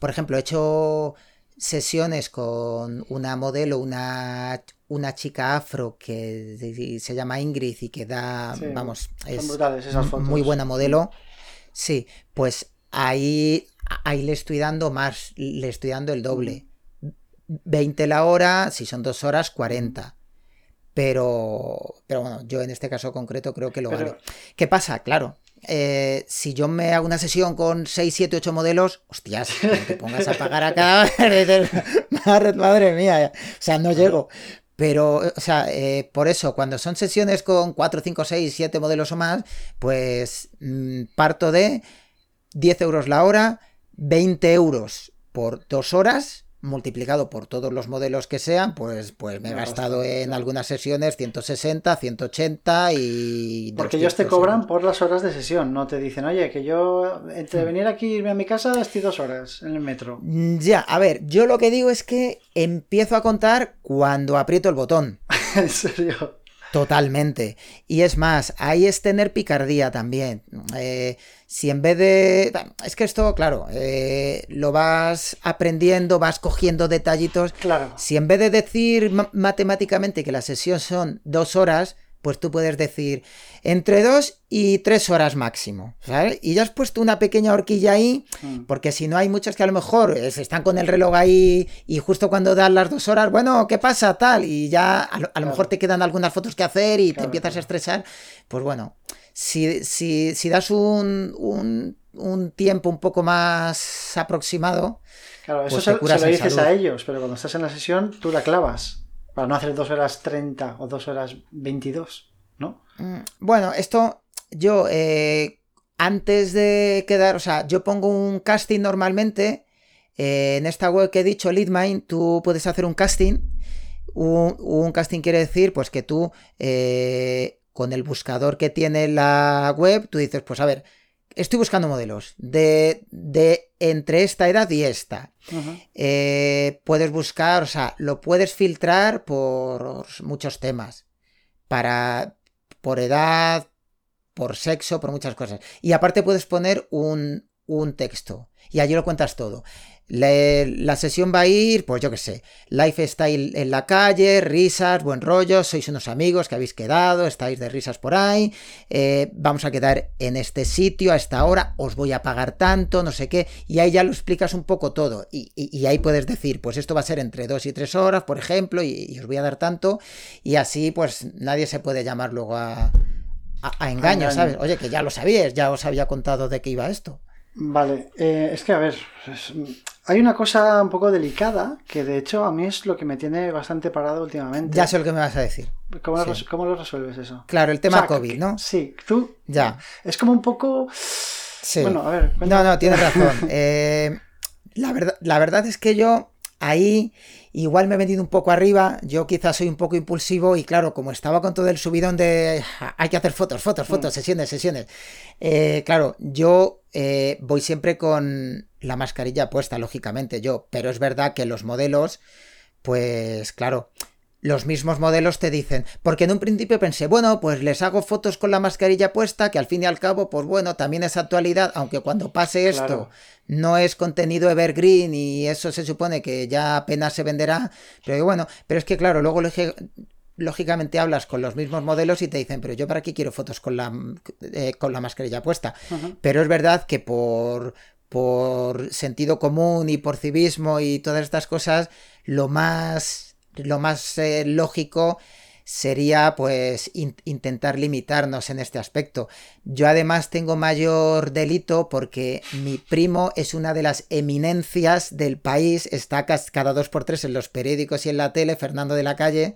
por ejemplo, he hecho sesiones con una modelo, una, una chica afro que se llama Ingrid y que da, vamos, es muy buena modelo. Sí, pues ahí, ahí le estoy dando más, le estoy dando el doble. 20 la hora, si son dos horas, 40. Pero, pero bueno, yo en este caso concreto creo que lo vale. ¿Qué pasa? Claro, eh, si yo me hago una sesión con 6, 7, 8 modelos, hostias, te pongas a pagar acá, madre mía, o sea, no llego. Pero, o sea, eh, por eso, cuando son sesiones con 4, 5, 6, 7 modelos o más, pues mm, parto de 10 euros la hora, 20 euros por dos horas multiplicado por todos los modelos que sean, pues, pues me he gastado en algunas sesiones 160, 180 y... Porque ellos te cobran por las horas de sesión, no te dicen, oye, que yo entre hmm. venir aquí y irme a mi casa estoy dos horas en el metro. Mm, ya, a ver, yo lo que digo es que empiezo a contar cuando aprieto el botón. ¿En serio? Totalmente. Y es más, ahí es tener picardía también. Eh, si en vez de... Es que esto, claro, eh, lo vas aprendiendo, vas cogiendo detallitos. Claro. Si en vez de decir matemáticamente que la sesión son dos horas, pues tú puedes decir entre dos y tres horas máximo, ¿sabes? Y ya has puesto una pequeña horquilla ahí, mm. porque si no hay muchos que a lo mejor eh, están con el reloj ahí y justo cuando dan las dos horas, bueno, ¿qué pasa? Tal, y ya a lo, mejor te quedan algunas fotos que hacer y te empiezas a estresar, pues bueno, si, si, si das un, un, tiempo un poco más aproximado, Claro, eso pues se, lo dices a ellos, pero cuando estás en la sesión tú la clavas. Para no hacer 2 horas 30 o 2 horas 22, ¿no? Mm, bueno, esto yo eh, antes de quedar, o sea, yo pongo un casting normalmente. Eh, en esta web que he dicho, Leadmind, tú puedes hacer un casting. Un, casting quiere decir, pues que tú, eh, con el buscador que tiene la web, tú dices, pues a ver, estoy buscando modelos de, de entre esta edad y esta. Eh, puedes buscar, o sea, lo puedes filtrar por muchos temas. Para, por edad, por sexo, por muchas cosas. Y aparte puedes poner un, un texto. Y allí lo cuentas todo la sesión va a ir, pues yo qué sé, lifestyle en la calle, risas, buen rollo, sois unos amigos que habéis quedado, estáis de risas por ahí, eh, vamos a quedar en este sitio a esta hora, os voy a pagar tanto, no sé qué, y ahí ya lo explicas un poco todo, y, ahí puedes decir, pues esto va a ser entre dos y tres horas, por ejemplo, y, os voy a dar tanto, y así pues nadie se puede llamar luego a, a, engaño, ¿sabes? Oye, que ya lo sabías, ya os había contado de qué iba esto. Vale, eh, es que a ver, hay una cosa un poco delicada que de hecho a mí es lo que me tiene bastante parado últimamente. Ya sé lo que me vas a decir. ¿Cómo, lo, resuelves eso? Claro, el tema COVID, ¿no? Sí, tú. Ya. Es como un poco. Sí. Bueno, a ver. No, no, tienes razón. Eh, la, verdad, la verdad es que yo ahí igual me he vendido un poco arriba, yo quizás soy un poco impulsivo y claro, como estaba con todo el subidón de hay que hacer fotos, fotos, fotos, mm. sesiones, sesiones, eh, claro, yo eh, voy siempre con la mascarilla puesta, lógicamente yo, pero es verdad que los modelos, pues claro, los mismos modelos te dicen, porque en un principio pensé, bueno, pues les hago fotos con la mascarilla puesta, que al fin y al cabo, pues bueno, también es actualidad, aunque cuando pase esto no es contenido evergreen y eso se supone que ya apenas se venderá, pero bueno, pero es que claro, luego lógicamente hablas con los mismos modelos y te dicen, pero yo para qué quiero fotos con la, eh, con la mascarilla puesta. Pero es verdad que por, por sentido común y por civismo y todas estas cosas, lo más lo más eh, lógico sería pues intentar limitarnos en este aspecto. Yo además tengo mayor delito porque mi primo es una de las eminencias del país, está cada dos por tres en los periódicos y en la tele, Fernando de la Calle,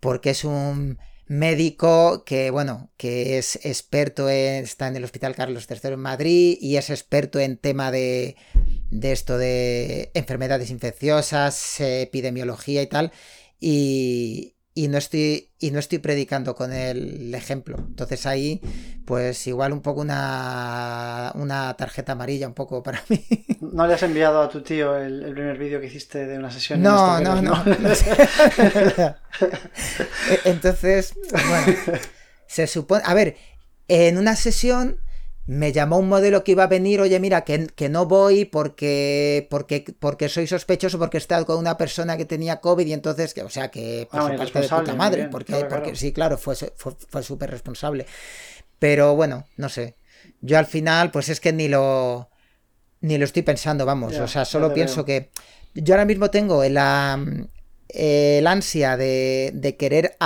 porque es un médico que, bueno, que es experto en, está en el Hospital Carlos III en Madrid y es experto en tema de, de esto de enfermedades infecciosas, epidemiología y tal, y, y, no estoy, y no estoy predicando con el ejemplo. Entonces ahí, pues igual un poco una, una tarjeta amarilla un poco para mí. ¿No le has enviado a tu tío el, primer vídeo que hiciste de una sesión? No, no, no. Entonces, bueno, se supone... A ver, en una sesión me llamó un modelo que iba a venir, oye, mira, que, que, no voy porque, porque, porque soy sospechoso, porque he estado con una persona que tenía COVID y entonces, que, o sea, que por ah, parte de puta madre, porque, porque sí, claro, fue, fue, fue súper responsable. Pero bueno, no sé. Yo al final, pues es que ni lo, ni lo estoy pensando, vamos, o sea, solo pienso que yo ahora mismo tengo la, el ansia de, de querer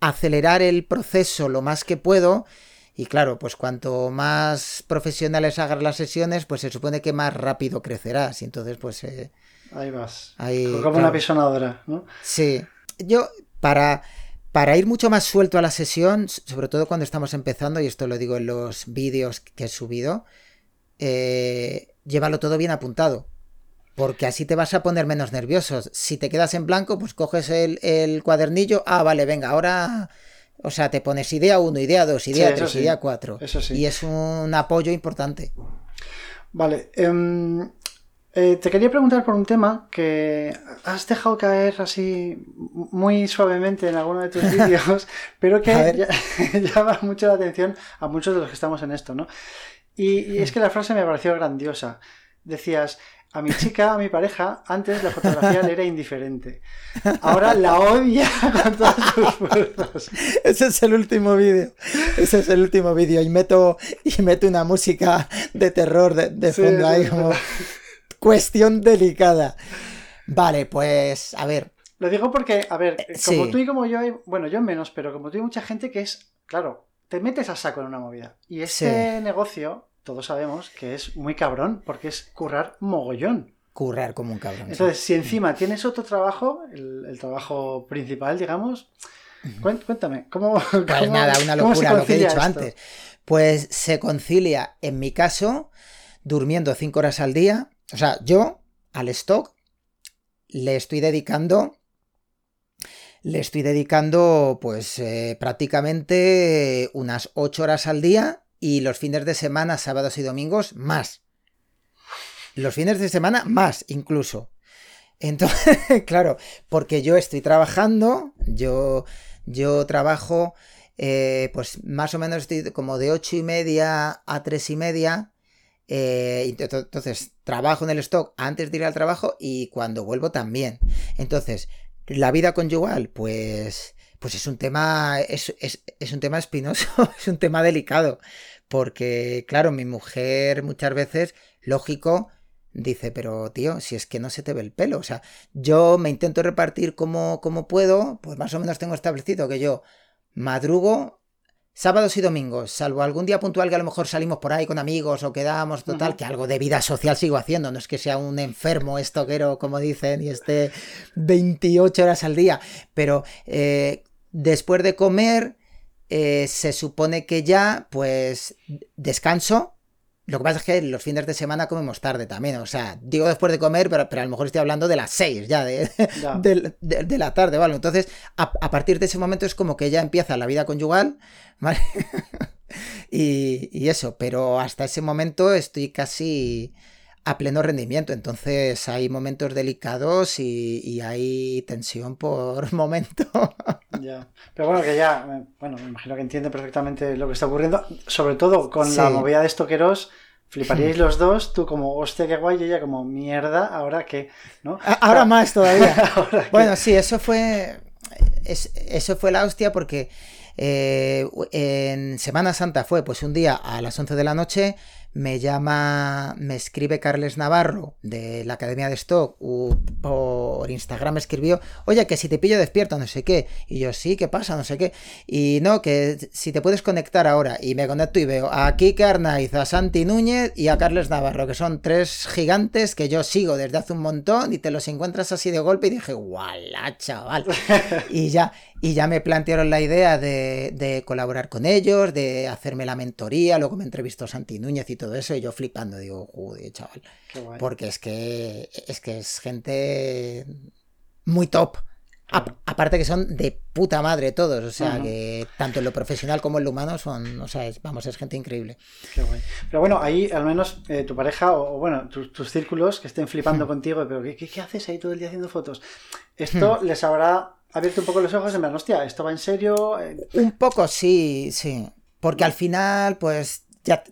acelerar el proceso lo más que puedo y claro, pues cuanto más profesionales hagas las sesiones, pues se supone que más rápido crecerás. Y entonces, pues. Eh, ahí vas. Como una pisonadora, ¿no? Sí. Yo, para, para ir mucho más suelto a la sesión, sobre todo cuando estamos empezando, y esto lo digo en los vídeos que he subido, eh, llévalo todo bien apuntado. Porque así te vas a poner menos nervioso. Si te quedas en blanco, pues coges el, el cuadernillo. Ah, vale, venga, ahora o sea, te pones idea 1, idea 2, idea 3, idea 4. Eso sí. Y es un apoyo importante. Vale. Em, eh, te quería preguntar por un tema que has dejado caer así muy suavemente en alguno de tus vídeos, pero que llama mucho la atención a muchos de los que estamos en esto, ¿no? y es que la frase me pareció grandiosa. Decías, a mi chica, a mi pareja, antes la fotografía le era indiferente. Ahora la odia con todas sus fuerzas. Ese es el último vídeo. Ese es el último vídeo. Y meto, y meto una música de terror de, fondo ahí como cuestión delicada. Vale, pues a ver. Lo digo porque, a ver, eh, como tú y como yo, bueno, yo menos, pero como tú y mucha gente que es, claro, te metes a saco en una movida. Y ese negocio todos sabemos que es muy cabrón, porque es currar mogollón. Currar como un cabrón. Entonces, si encima tienes otro trabajo, el, trabajo principal, digamos, cuéntame, ¿cómo, Pues nada, una locura lo que he dicho antes. Pues se concilia, en mi caso, durmiendo cinco horas al día. O sea, yo al stock le estoy dedicando le estoy dedicando pues eh, prácticamente unas ocho horas al día y los fines de semana, sábados y domingos, más. Los fines de semana, más incluso. Entonces, claro, porque yo estoy trabajando, yo, yo trabajo, eh, pues más o menos estoy como de ocho y media a tres y media. Eh, entonces, trabajo en el stock antes de ir al trabajo y cuando vuelvo también. Entonces, la vida conyugal, pues pues es un tema, es, un tema espinoso, es un tema delicado, porque claro, mi mujer muchas veces, lógico, dice, pero tío, si es que no se te ve el pelo, o sea, yo me intento repartir como, como puedo, pues más o menos tengo establecido que yo madrugo sábados y domingos, salvo algún día puntual que a lo mejor salimos por ahí con amigos o quedamos, total, que algo de vida social sigo haciendo, no es que sea un enfermo estoquero, como dicen, y esté 28 horas al día, pero eh, después de comer eh, se supone que ya, pues, descanso. Lo que pasa es que los fines de semana comemos tarde también, o sea, digo después de comer, pero, pero a lo mejor estoy hablando de las 6 ya, de, De, la tarde, ¿vale? Entonces, a, a, partir de ese momento es como que ya empieza la vida conyugal, ¿vale? y, y eso, pero hasta ese momento estoy casi a pleno rendimiento. Entonces hay momentos delicados y, hay tensión por momento. ya. Pero bueno, que ya, bueno, me imagino que entiende perfectamente lo que está ocurriendo. Sobre todo con la movida de estoqueros, fliparíais los dos, tú como, hostia, qué guay, y ella como, mierda, ahora qué, ¿no? Ahora más todavía. bueno, sí, eso fue, eso fue la hostia porque... Eh, en Semana Santa fue pues un día a las 11 de la noche me llama, me escribe Carles Navarro de la Academia de Stock por Instagram me escribió, oye, que si te pillo despierto, no sé qué. Y yo, sí, ¿qué pasa? No sé qué. Y no, que si te puedes conectar ahora. Y me conecto y veo a Kike Arnaiz, a Santi Núñez y a Carles Navarro, que son tres gigantes que yo sigo desde hace un montón y te los encuentras así de golpe y dije, ¡guala, chaval! y ya, y ya me plantearon la idea de, de, colaborar con ellos, de hacerme la mentoría, luego me entrevistó Santi Núñez y todo eso, y yo flipando, digo, joder, chaval. Porque es que, es que es gente muy top. aparte que son de puta madre todos, o sea, que tanto en lo profesional como en lo humano son, o sea, es, vamos, es gente increíble. Qué guay. Pero bueno, ahí al menos eh, tu pareja o, bueno, tus, círculos que estén flipando hmm. contigo, pero ¿qué, ¿qué, haces ahí todo el día haciendo fotos? Esto hmm. les habrá abierto un poco los ojos en plan, hostia, ¿esto va en serio? Eh, un poco, sí, sí. Porque al final, pues, ya,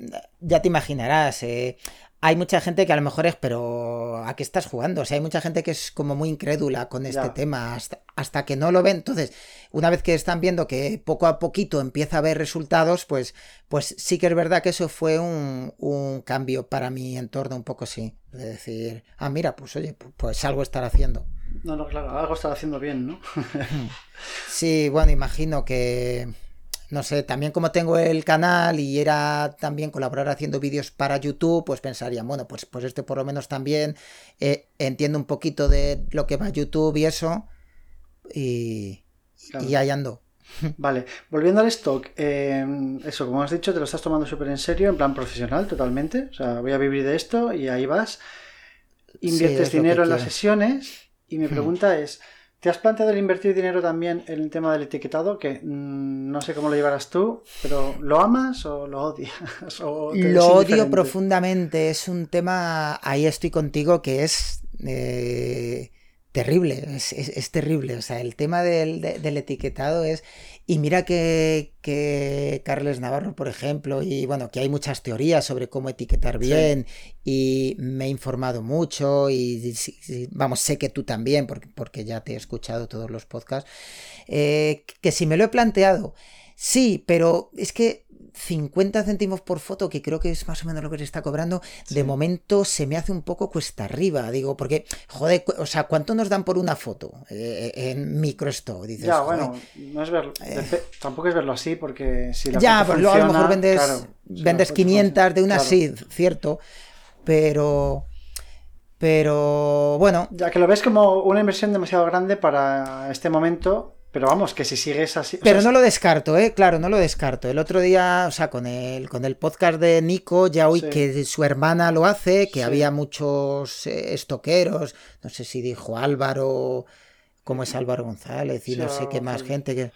ya te imaginarás, eh, hay mucha gente que a lo mejor es, pero ¿a qué estás jugando? O sea, hay mucha gente que es como muy incrédula con este tema hasta, que no lo ven. Entonces, una vez que están viendo que poco a poquito empieza a haber resultados, pues, pues sí que es verdad que eso fue un, un cambio para mi entorno, un poco sí. De decir, ah, mira, pues oye, pues algo estar haciendo. No, no, claro, algo estar haciendo bien, ¿no? sí, bueno, imagino que no sé, también como tengo el canal y era también colaborar haciendo vídeos para YouTube, pues pensaría, bueno, pues, pues este por lo menos también eh, entiendo un poquito de lo que va a YouTube y eso, y, y ahí ando. Vale, volviendo al stock, em, eso, como has dicho, te lo estás tomando súper en serio, en plan profesional, totalmente. O sea, voy a vivir de esto y ahí vas. Inviertes dinero en las sesiones y mi hmm. pregunta es, ¿Te has planteado el invertir dinero también en el tema del etiquetado? Que mm, no sé cómo lo llevarás tú, pero ¿lo amas o lo odias? lo odio profundamente. Es un tema, ahí estoy contigo, que es eh, terrible. Es, terrible. O sea, el tema del etiquetado es y mira que, que, Carles Navarro, por ejemplo, y bueno, que hay muchas teorías sobre cómo etiquetar bien y me he informado mucho y, vamos, sé que tú también, porque, porque ya te he escuchado todos los podcasts, eh, que si me lo he planteado, sí, pero es que 50 céntimos por foto, que creo que es más o menos lo que se está cobrando, de momento se me hace un poco cuesta arriba. Digo, porque, joder, o sea, ¿cuánto nos dan por una foto eh, en microstock? Dices, ya, bueno, no es verlo, eh. tampoco es verlo así, porque si la Ya, pues luego a lo mejor vendes, vendes 500 de una, sí, cierto, pero. Pero bueno. Ya que lo ves como una inversión demasiado grande para este momento, pero vamos, que si sigues así. Pero no lo descarto, ¿eh? Claro, no lo descarto. El otro día, o sea, con el, con el podcast de Nico, ya oí que su hermana lo hace, que había muchos eh, estoqueros, no sé si dijo Álvaro, ¿cómo es Álvaro González? Y no sé qué más gente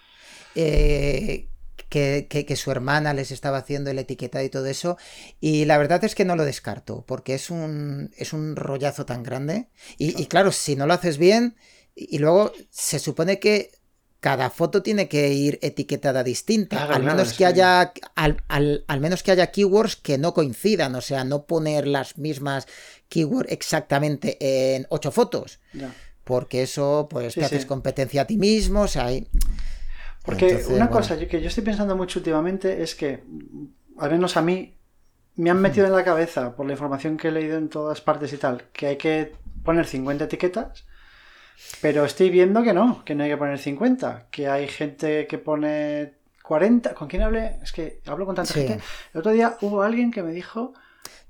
eh, que. que, su hermana les estaba haciendo el etiquetado y todo eso. Y la verdad es que no lo descarto, porque es un, es un rollazo tan grande. Y, y claro, si no lo haces bien, y luego se supone que cada foto tiene que ir etiquetada distinta. al menos que haya. Al, menos que haya keywords que no coincidan. O sea, no poner las mismas keywords exactamente en ocho fotos. Porque eso, pues, te haces competencia a ti mismo. O sea, Porque una cosa que yo estoy pensando mucho últimamente es que, al menos a mí, me han metido en la cabeza, por la información que he leído en todas partes y tal, que hay que poner 50 etiquetas pero estoy viendo que no, que no hay que poner 50, que hay gente que pone 40. ¿Con quién hablé? Es que hablo con tanta gente. El otro día hubo alguien que me dijo.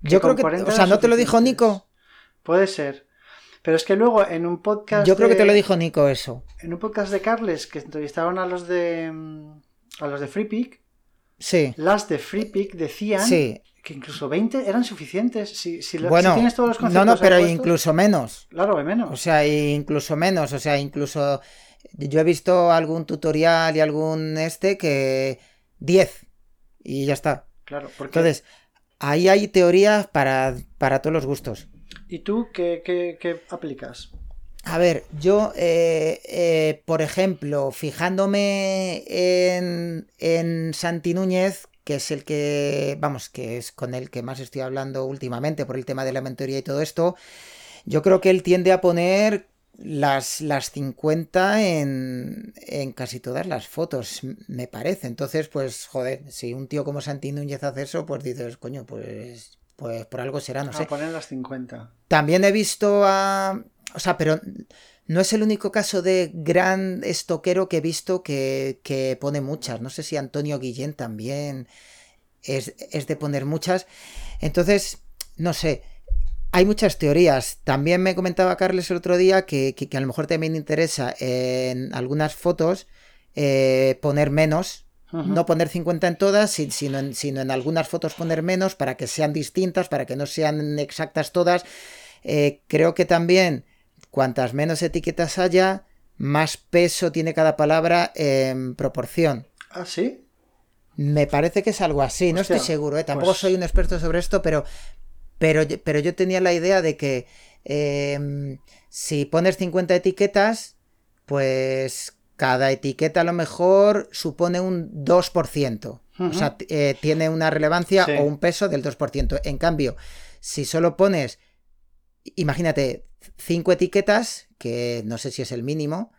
Yo creo que. O sea, ¿no te lo dijo Nico? Puede ser. Pero es que luego en un podcast. Yo creo que te lo dijo Nico eso. En un podcast de Carles que entrevistaron a los de. a los de Free Sí. Las de Free decían sí que incluso 20 eran suficientes. Si, si, bueno, tienes todos los conceptos. No, no, pero incluso menos. Claro, menos. O sea, incluso menos. O sea, incluso. Yo he visto algún tutorial y algún este que 10 y ya está. Claro, porque... Entonces, ahí hay teorías para, para todos los gustos. ¿Y tú qué, qué, aplicas? A ver, yo, eh, eh, por ejemplo, fijándome en, en Santi Núñez, que es el que, vamos, que es con el que más estoy hablando últimamente por el tema de la mentoría y todo esto, yo creo que él tiende a poner las, las 50 en, en casi todas las fotos, me parece. Entonces, pues, joder, si un tío como Santi Núñez hace eso, pues dices, coño, pues, pues por algo será, no a sé. poner las 50. También he visto a... O sea, pero no es el único caso de gran estoquero que he visto que, pone muchas. No sé si Antonio Guillén también es, de poner muchas. Entonces, no sé. Hay muchas teorías. También me comentaba Carles el otro día que, a lo mejor también interesa en algunas fotos eh, poner menos. No poner 50 en todas, sino en, sino en algunas fotos poner menos para que sean distintas, para que no sean exactas todas. Eh, creo que también cuantas menos etiquetas haya, más peso tiene cada palabra en proporción. ¿Ah, sí? Me parece que es algo así, no Hostia, estoy seguro, ¿eh? tampoco pues- soy un experto sobre esto, pero, pero, yo- pero yo tenía la idea de que em, si pones 50 etiquetas, pues cada etiqueta a lo mejor supone un 2%. O sea, eh, tiene una relevancia Sí. o un peso del 2%. En cambio, si solo pones, imagínate, 5 etiquetas, que no sé si es el mínimo,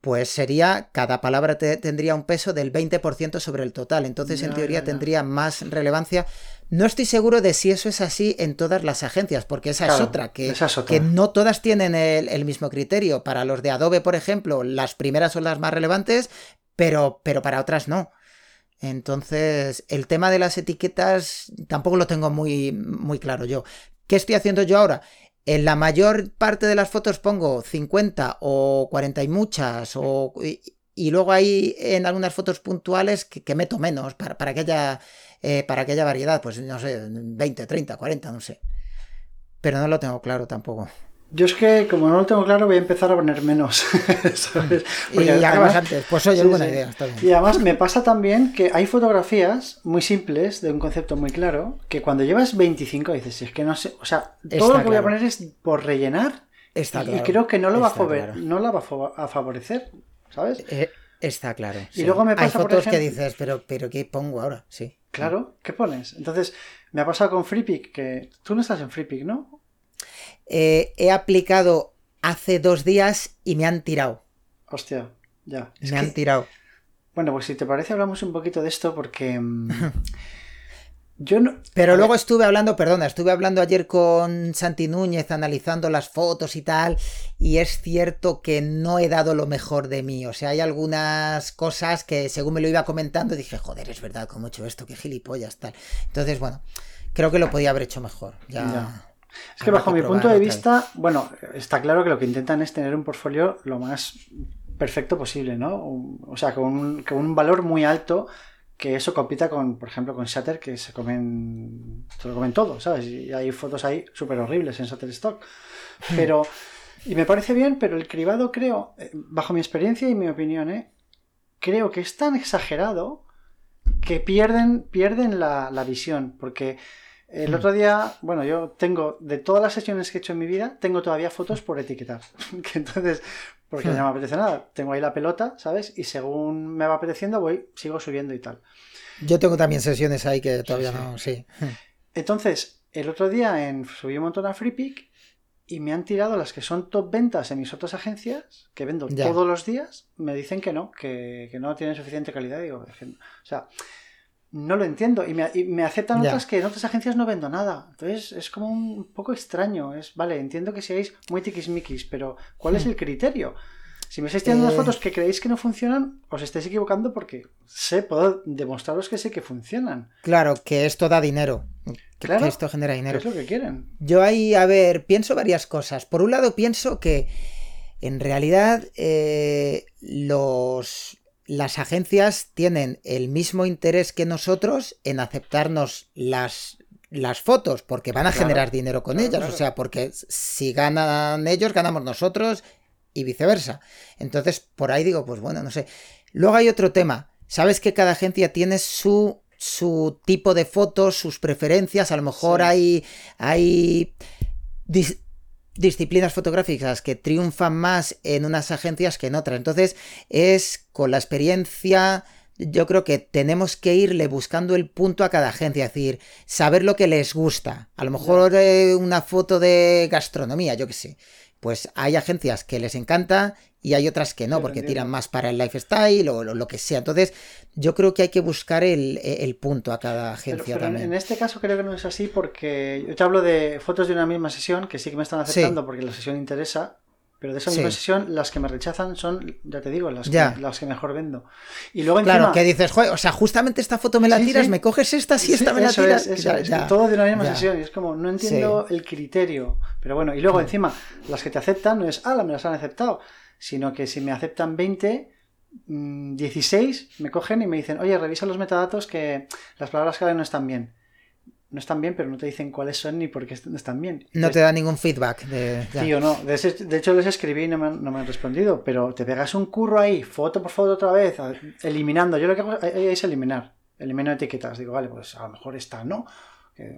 pues sería, cada palabra te- tendría un peso del 20% sobre el total. Entonces, en teoría, tendría más relevancia. No estoy seguro de si eso es así en todas las agencias, porque esa es Claro, otra, que, esa es otra. que no todas tienen el, el mismo criterio. Para los de Adobe, por ejemplo, las primeras son las más relevantes, pero, pero para otras no. Entonces, el tema de las etiquetas tampoco lo tengo muy, muy claro yo. ¿Qué estoy haciendo yo ahora? En la mayor parte de las fotos pongo 50 o 40 y muchas, o, y, y luego hay en algunas fotos puntuales que, que meto menos para, para, que haya, eh, para que haya variedad, pues no sé, 20, 30, 40, no sé. Pero no lo tengo claro tampoco. Yo es que, como no lo tengo claro, voy a empezar a poner menos. ¿sabes? Y acabas además- antes. Pues oye, Sí, buena sí. idea, está bien. Y además me pasa también que hay fotografías muy simples, de un concepto muy claro, que cuando llevas 25 dices, es que no sé, o sea, todo Está lo que voy a poner es por rellenar Está y, y claro. creo que no lo va a, Está favor- claro. no la va a fa- a favorecer, ¿sabes? Eh, está claro. Y luego me Hay pasa, por fotos que dices, pero, pero ¿qué pongo ahora? Sí. Claro, ¿qué pones? Entonces, me ha pasado con FreePic, que tú no estás en FreePic, ¿no? Eh, he aplicado hace dos días y me han tirado. Hostia, ya. Es me que- han tirado. Bueno, pues si te parece hablamos un poquito de esto porque mm, yo no... Pero luego estuve hablando, perdona, estuve hablando ayer con Santi Núñez analizando las fotos y tal, y es cierto que no he dado lo mejor de mí. O sea, hay algunas cosas que según me lo iba comentando dije, joder, es verdad, cómo he hecho esto, qué gilipollas, tal. Entonces, bueno, creo que lo podía haber hecho mejor. Ya. Ya. Es que bajo mi punto de vista, bueno, está claro que lo que intentan es tener un portfolio lo más perfecto posible, ¿no? O sea, con un, con un valor muy alto que eso compita con, por ejemplo, con Shutter, que se comen, se lo comen todo, ¿sabes? Y hay fotos ahí súper horribles en Shutterstock. Pero, y me parece bien, pero el cribado creo, eh, bajo mi experiencia y mi opinión, ¿eh? creo que es tan exagerado que pierden, pierden la, la visión, porque el Hmm. otro día, bueno, yo tengo, de todas las sesiones que he hecho en mi vida, tengo todavía fotos por etiquetar. que entonces, porque Hmm. ya no me apetece nada. Tengo ahí la pelota, ¿sabes? Y según me va apeteciendo, voy, sigo subiendo y tal. Yo tengo también sesiones ahí que todavía sí. no, sí. Entonces, el otro día en, subí un montón a FreePic y me han tirado las que son top ventas en mis otras agencias, que vendo Ya. todos los días, me dicen que no, que, que no tienen suficiente calidad. Digo, o sea, no lo entiendo. Y me, y me aceptan Ya. otras que en otras agencias no vendo nada. Entonces es como un poco extraño. Es, vale, entiendo que seáis muy tiquismiquis, pero ¿cuál es el criterio? Si me estáis tirando Hmm. Eh. fotos que creéis que no funcionan, os estáis equivocando porque sé, puedo demostraros que sé que funcionan. Claro, que esto da dinero. Que, Claro. que esto genera dinero. Es lo que quieren. Yo ahí, a ver, pienso varias cosas. Por un lado, pienso que en realidad eh, los, las agencias tienen el mismo interés que nosotros en aceptarnos las, las fotos, porque van a Claro. generar dinero con Claro, ellas. claro. O sea, porque si ganan ellos, ganamos nosotros y viceversa. Entonces, por ahí digo, pues bueno, no sé. Luego hay otro tema. Sabes que cada agencia tiene su, su tipo de fotos, sus preferencias. A lo mejor Sí. hay, hay dis- disciplinas fotográficas que triunfan más en unas agencias que en otras. Entonces, es con la experiencia. Yo creo que tenemos que irle buscando el punto a cada agencia, es decir, saber lo que les gusta. A lo mejor eh, una foto de gastronomía, yo qué sé. Pues hay agencias que les encanta y hay otras que no, porque tiran más para el lifestyle o lo, lo que sea. Entonces, yo creo que hay que buscar el, el punto a cada agencia pero también. en este caso creo que no es así porque yo te hablo de fotos de una misma sesión que sí que me están aceptando porque la sesión interesa, pero de esa misma Sí. sesión las que me rechazan son, ya te digo, las, Ya. que, las que mejor vendo. Y luego Claro, que dices, joder, o sea, justamente esta foto me la tiras, sí. me coges esta, si esta me la tiras. es, Ya, es, ya, todo de una misma sesión y es como, no entiendo el criterio. Pero bueno, y luego encima, las que te aceptan no es, ah, me las han aceptado, sino que si me aceptan 20, mm, 16 me cogen y me dicen, oye, revisa los metadatos que las palabras clave no están bien. No están bien, pero no te dicen cuáles son ni por qué están bien. No te da ningún feedback. De, Tío, no. De, de, hecho, les escribí y no me, han, no me, han, respondido. Pero te pegas un curro ahí, foto por foto otra vez, eliminando. Yo lo que hago es eliminar. Elimino etiquetas. Digo, vale, pues a lo mejor esta no.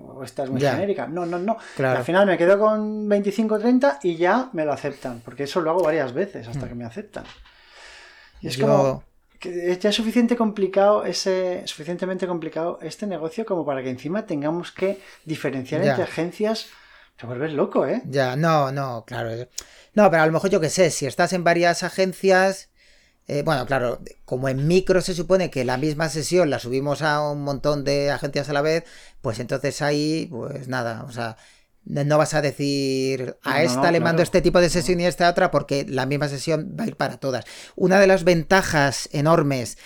O esta es muy ya. genérica. No, no, no. Claro. al final me quedo con 25 30 y ya me lo aceptan. Porque eso lo hago varias veces hasta mm. que me aceptan. Y es Yo... como que es ya suficiente complicado ese suficientemente complicado este negocio como para que encima tengamos que diferenciar ya. entre agencias. Te vuelves loco eh ya no no claro. No pero a lo mejor yo qué sé si estás en varias agencias eh, bueno, claro, como en micro se supone que la misma sesión la subimos a un montón de agencias a la vez, pues entonces ahí, pues nada, o sea, no vas a decir a esta no, le mando este tipo de sesión y a esta otra porque la misma sesión va a ir para todas. Una de las ventajas enormes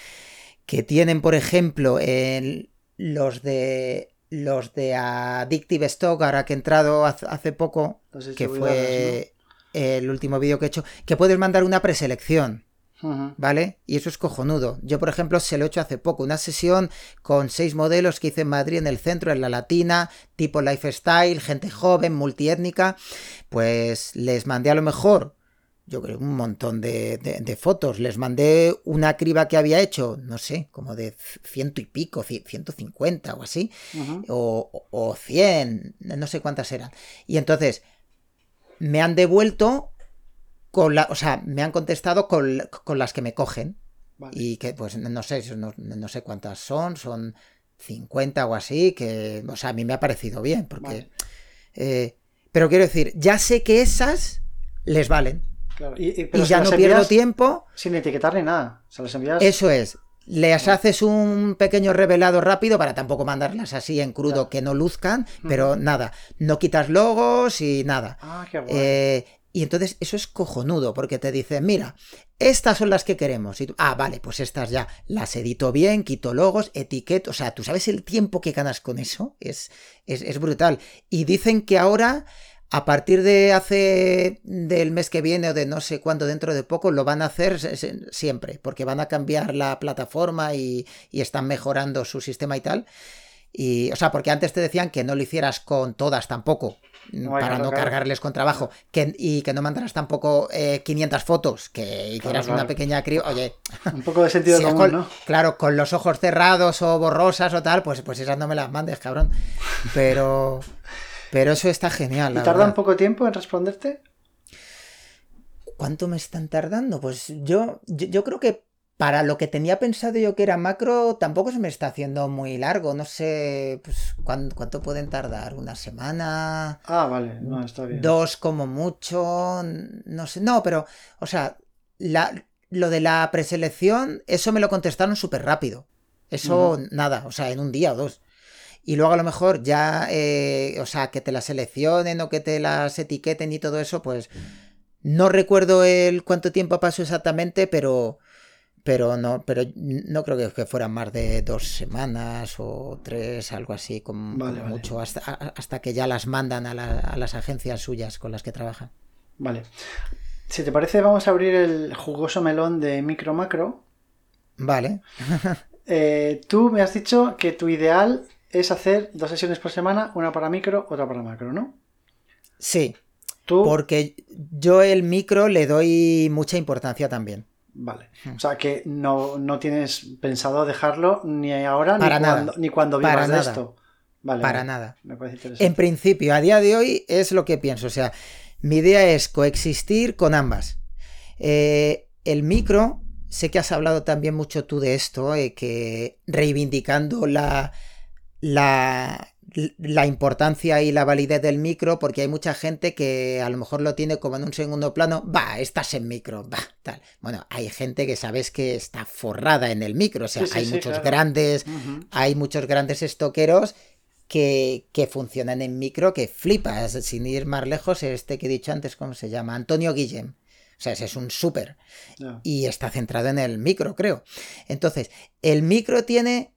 que tienen, por ejemplo, en los de los de Addictive Stock, ahora que he entrado hace poco, que fue el último vídeo que he hecho, que puedes mandar una preselección. ¿Vale? Y eso es cojonudo. Yo, por ejemplo, se lo he hecho hace poco, una sesión con seis modelos que hice en Madrid, en el centro, en la Latina, tipo lifestyle, gente joven, multiétnica. Pues les mandé a lo mejor, yo creo, un montón de, de, de fotos. Les mandé una criba que había hecho, no sé, como de ciento y pico, ciento cincuenta o así, uh -huh. o, o cien, no sé cuántas eran. Y entonces me han devuelto con la, o sea, me han contestado con, con las que me cogen. Vale. Y que, pues, no sé, no, no, sé cuántas son, son 50 o así, que, o sea, a mí me ha parecido bien, porque... Vale. Eh, pero quiero decir, ya sé que esas les valen. Claro. Y, y, y ya no pierdo tiempo. Sin etiquetar ni nada. Se las envías... Eso es. Les haces un pequeño revelado rápido para tampoco mandarlas así en crudo claro. que no luzcan, pero mm. nada, no quitas logos y nada. Ah, qué bueno. eh, y entonces eso es cojonudo, porque te dicen, mira, estas son las que queremos. Y ah, vale, pues estas ya las edito bien, quito logos, etiqueto. O sea, tú sabes el tiempo que ganas con eso. Es, es, es brutal. Y dicen que ahora, a partir de hace del mes que viene o de no sé cuándo, dentro de poco, lo van a hacer siempre, porque van a cambiar la plataforma y, y están mejorando su sistema y tal. Y, o sea, porque antes te decían que no lo hicieras con todas tampoco, no para no cargarles con trabajo, que, y que no mandaras tampoco eh, 500 fotos, que hicieras claro, una pequeña crío. Oye, un poco de sentido si común, con, ¿no? Claro, con los ojos cerrados o borrosas o tal, pues, pues esas no me las mandes, cabrón. Pero, pero eso está genial. ¿Y tarda verdad. un poco tiempo en responderte? ¿Cuánto me están tardando? Pues yo, yo, yo creo que para lo que tenía pensado yo que era macro, tampoco se me está haciendo muy largo. No sé, pues, ¿cuánto, pueden tardar? ¿Una semana? Ah, vale, no, está bien. Dos como mucho. No sé, no, pero, o sea, la, lo de la preselección, eso me lo contestaron súper rápido. Eso, uh -huh. nada, o sea, en un día o dos. Y luego a lo mejor ya, eh, o sea, que te las seleccionen o que te las etiqueten y todo eso, pues no recuerdo el cuánto tiempo pasó exactamente, pero pero no, pero no creo que, fueran más de dos semanas o tres, algo así, como, vale, vale. mucho, hasta, hasta, que ya las mandan a, la, a, las agencias suyas con las que trabajan. Vale. Si te parece, vamos a abrir el jugoso melón de micro macro. Vale. eh, tú me has dicho que tu ideal es hacer dos sesiones por semana, una para micro, otra para macro, ¿no? Sí. ¿Tú? Porque yo el micro le doy mucha importancia también. Vale. O sea que no, no tienes pensado dejarlo ni ahora Para ni, nada. cuando, ni cuando vivas Para de nada. esto. Vale, Para vale. nada. Me parece interesante. En principio, a día de hoy es lo que pienso. O sea, mi idea es coexistir con ambas. Eh, el micro, sé que has hablado también mucho tú de esto, eh, que reivindicando la, la, la importancia y la validez del micro, porque hay mucha gente que a lo mejor lo tiene como en un segundo plano, va, estás en micro, va, tal. Bueno, hay gente que sabes que está forrada en el micro, o sea, sí, sí, hay sí, muchos claro. grandes, uh -huh. hay muchos grandes estoqueros que, que, funcionan en micro que flipas, sin ir más lejos, este que he dicho antes, ¿cómo se llama? Antonio Guillem. O sea, ese es un súper. Yeah. Y está centrado en el micro, creo. Entonces, el micro tiene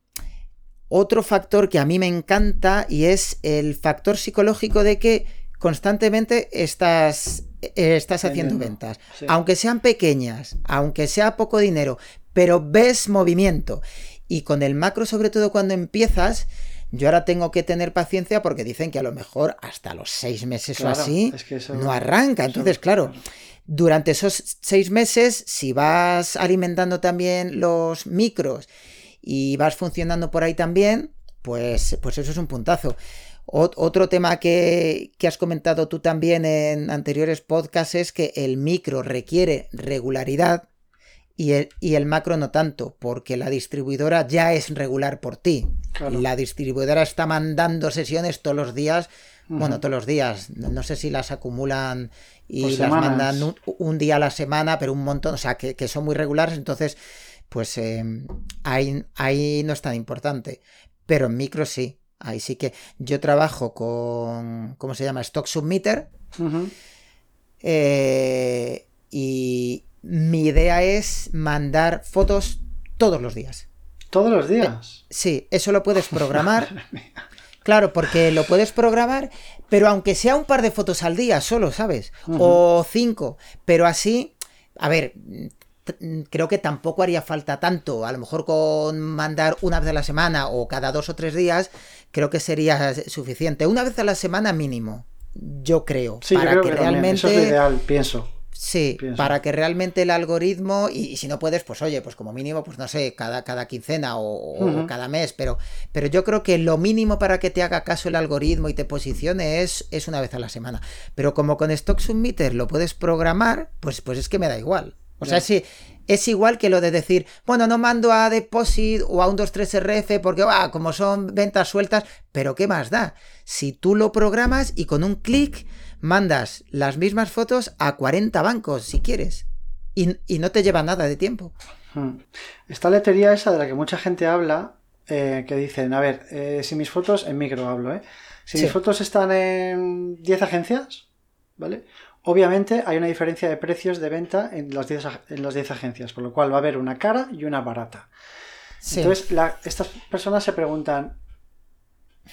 otro factor que a mí me encanta y es el factor psicológico de que constantemente estás, eh, estás haciendo ventas. Sí. Aunque sean pequeñas, aunque sea poco dinero, pero ves movimiento. Y con el macro, sobre todo cuando empiezas, yo ahora tengo que tener paciencia porque dicen que a lo mejor hasta los seis meses o así no arranca. Entonces, claro, durante esos seis meses, si vas alimentando también los micros y vas funcionando por ahí también, pues, pues eso es un puntazo. otro tema que, que, has comentado tú también en anteriores podcasts es que el micro requiere regularidad y el, y el macro no tanto, porque la distribuidora ya es regular por ti. La distribuidora está mandando sesiones todos los días, bueno, todos los días, no sé si las acumulan y las mandan un, día a la semana, pero un montón, o sea, que, son muy regulares, entonces, pues em, ahí, ahí no es tan importante. Pero en micro sí, ahí sí que yo trabajo con, ¿cómo se llama? Stock Submitter. Eh, y, mi idea es mandar fotos todos los días. ¿Todos los días? Eh, sí, eso lo puedes programar. claro, porque lo puedes programar, pero aunque sea un par de fotos al día solo, ¿sabes? O cinco, pero así, a ver, creo que tampoco haría falta tanto. A lo mejor con mandar una vez a la semana o cada dos o tres días, creo que sería suficiente. Una vez a la semana mínimo, yo creo. Sí, para que, realmente. Eso es ideal, pienso. Sí, para que realmente el algoritmo, y, si no puedes, pues oye, pues como mínimo, pues no sé, cada, cada quincena o, cada mes, pero, pero yo creo que lo mínimo para que te haga caso el algoritmo y te posicione es, es una vez a la semana. Pero como con Stock Submitter lo puedes programar, pues, pues es que me da igual. O sea, si es igual que lo de decir, bueno, no mando a Deposit o a un 23RF porque, ah, como son ventas sueltas, pero ¿qué más da? Si tú lo programas y con un clic mandas las mismas fotos a 40 bancos si quieres y, no te lleva nada de tiempo. Hmm. Esta letería esa de la que mucha gente habla, eh, que dicen, a ver, eh, si mis fotos, en micro hablo, ¿eh? Si mis fotos están en 10 agencias, ¿vale? Obviamente hay una diferencia de precios de venta en las 10, en 10 agencias, por lo cual va a haber una cara y una barata. Entonces, estas personas se preguntan,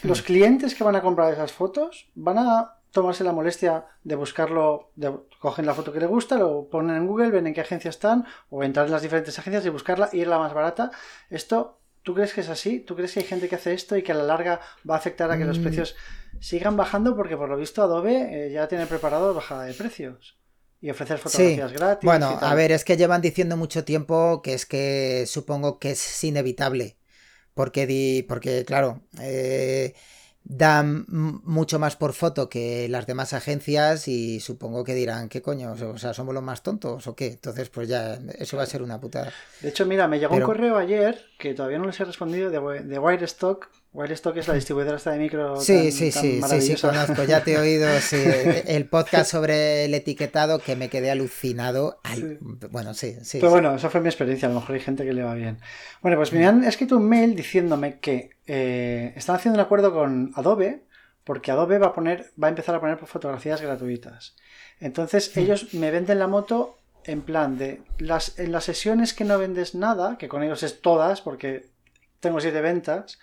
¿los clientes que van a comprar esas fotos van a tomarse la molestia de buscarlo, de, cogen la foto que le gusta, lo ponen en Google, ven en qué agencia están, o entrar en las diferentes agencias y buscarla y ir la más barata. Esto, ¿tú crees que es así? ¿Tú crees que hay gente que hace esto y que a la larga va a afectar a que los mm. precios sigan bajando? Porque por lo visto Adobe eh, ya tiene preparado bajada de precios. Y ofrecer fotografías gratis. Bueno, a ver, es que llevan diciendo mucho tiempo que es que supongo que es inevitable. Porque, di, porque claro, eh, dan mucho más por foto que las demás agencias y supongo que dirán, ¿qué coño? O sea, ¿somos los más tontos o qué? Entonces, pues ya, eso va a ser una putada. De hecho, mira, me llegó un correo ayer que todavía no les he respondido de, de Wirestock Wirestock es la distribuidora esta de micro. Sí, sí, sí, sí, sí, conozco, ya te he oído el podcast sobre el etiquetado que me quedé alucinado. Bueno, sí, sí. Pero bueno, esa fue mi experiencia, a lo mejor hay gente que le va bien. Bueno, pues me han escrito un mail diciéndome que eh, están haciendo un acuerdo con Adobe porque Adobe va a poner, va a empezar a poner fotografías gratuitas. Entonces ellos me venden la moto en plan de las, en las sesiones que no vendes nada, que con ellos es todas, porque tengo siete ventas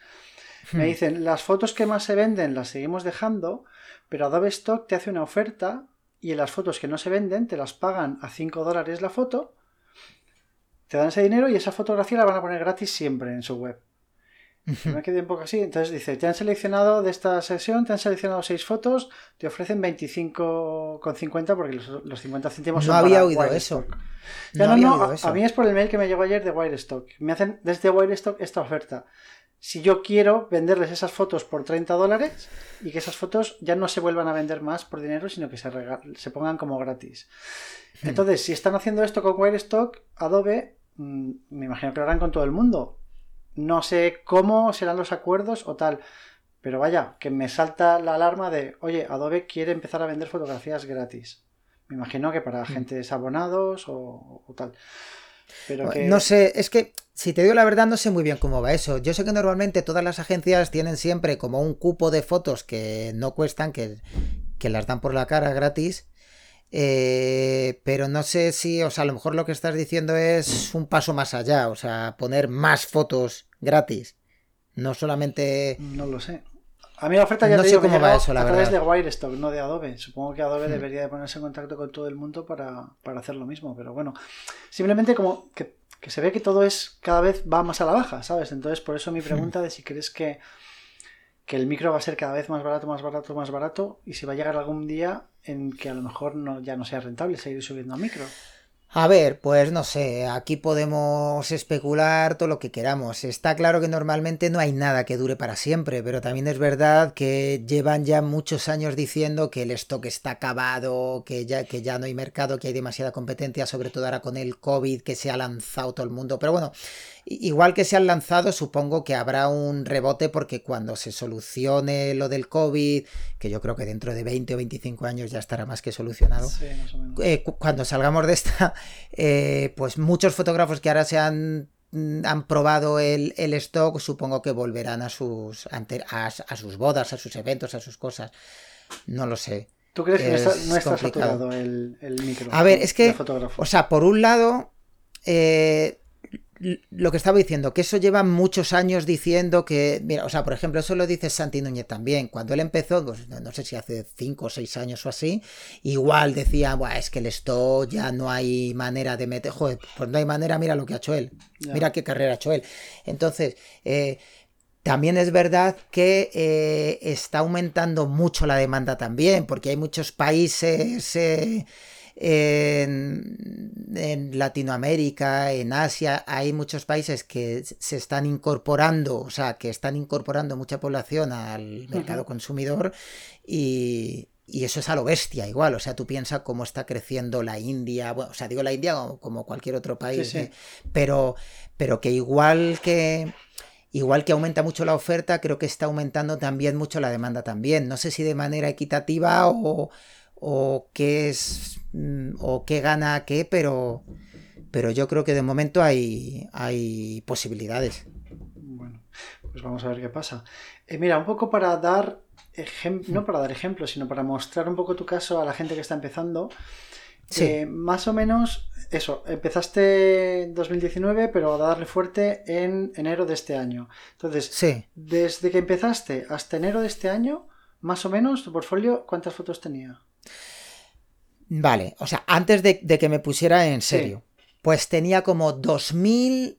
me hmm. dicen, las fotos que más se venden las seguimos dejando, pero Adobe Stock te hace una oferta y en las fotos que no se venden te las pagan a 5 dólares la foto, te dan ese dinero y esa fotografía la van a poner gratis siempre en su web. Me quedé un poco así. Entonces dice, te han seleccionado de esta sesión, te han seleccionado 6 fotos, te ofrecen 25,50 porque los, 50 céntimos no había oído eso. No, no, no, a, mí es por el mail que me llegó ayer de Wirestock. Me hacen desde Wirestock esta oferta si yo quiero venderles esas fotos por 30 dólares y que esas fotos ya no se vuelvan a vender más por dinero, sino que se, se pongan como gratis. Hmm. Entonces, si están haciendo esto con Wirestock, Adobe, mm, me imagino que lo harán con todo el mundo. No sé cómo serán los acuerdos o tal. Pero vaya, que me salta la alarma de, oye, Adobe quiere empezar a vender fotografías gratis. Me imagino que para hmm. agentes abonados o tal. No sé, es que si te digo la verdad no sé muy bien cómo va eso. Yo sé que normalmente todas las agencias tienen siempre como un cupo de fotos que no cuestan, que, las dan por la cara gratis. Eh, pero no sé si, o sea, a lo mejor lo que estás diciendo es un paso más allá, o sea, poner más fotos gratis. No solamente. No lo sé. A mí la oferta ya no te sé cómo va eso, la a través de Wirestock, no de Adobe. Supongo que Adobe hmm. debería de ponerse en contacto con todo el mundo para, hacer lo mismo, pero bueno, simplemente como que, se ve que todo es cada vez va más a la baja, ¿sabes? Entonces, por eso mi hmm. pregunta de si crees que, que el micro va a ser cada vez más barato, más barato, más barato, y si va a llegar algún día en que a lo mejor no, ya no sea rentable seguir subiendo a micro. A ver, pues no sé, aquí podemos especular todo lo que queramos. Está claro que normalmente no hay nada que dure para siempre, pero también es verdad que llevan ya muchos años diciendo que el stock está acabado, que ya, que ya no hay mercado, que hay demasiada competencia, sobre todo ahora con el COVID que se ha lanzado todo el mundo. Pero bueno, Igual que se han lanzado, supongo que habrá un rebote porque cuando se solucione lo del COVID, que yo creo que dentro de 20 o 25 años ya estará más que solucionado, eh, cuando salgamos de esta, eh, pues muchos fotógrafos que ahora se han mm, han probado el, stock, supongo que volverán a sus, a, sus bodas, a sus eventos, a sus cosas. No lo sé. ¿Tú crees que no está, saturado el, micro? A ver, es que, o sea, por un lado, eh, lo que estaba diciendo, que eso lleva muchos años diciendo que, mira, o sea, por ejemplo, eso lo dice Santi Núñez también. Cuando él empezó, pues, no sé si hace 5 o 6 años o así, igual decía, Buah, es que el stock ya no hay manera de meter, joder, pues no hay manera, mira lo que ha hecho él, mira qué carrera ha hecho él. Entonces, eh, también es verdad que eh, está aumentando mucho la demanda también, porque hay muchos países... Eh, en, Latinoamérica, en Asia, hay muchos países que se están incorporando, o sea, que están incorporando mucha población al mercado consumidor y, eso es a lo bestia igual, o sea, tú piensas cómo está creciendo la India, bueno, o sea, digo la India como, cualquier otro país, ¿eh? pero, pero que igual que... Igual que aumenta mucho la oferta, creo que está aumentando también mucho la demanda también. No sé si de manera equitativa o, o qué es mm, o qué gana qué, pero pero yo creo que de momento hay, hay posibilidades. Bueno, pues vamos a ver qué pasa. Eh, mira, un poco para dar no para dar ejemplos, sino para mostrar un poco tu caso a la gente que está empezando. Sí. Eh, más o menos, eso, empezaste en 2019, pero a darle fuerte en enero de este año. Entonces, sí. desde que empezaste hasta enero de este año, más o menos, tu portfolio, ¿cuántas fotos tenía? Vale, o sea, antes de, que me pusiera en serio, pues tenía como 2000,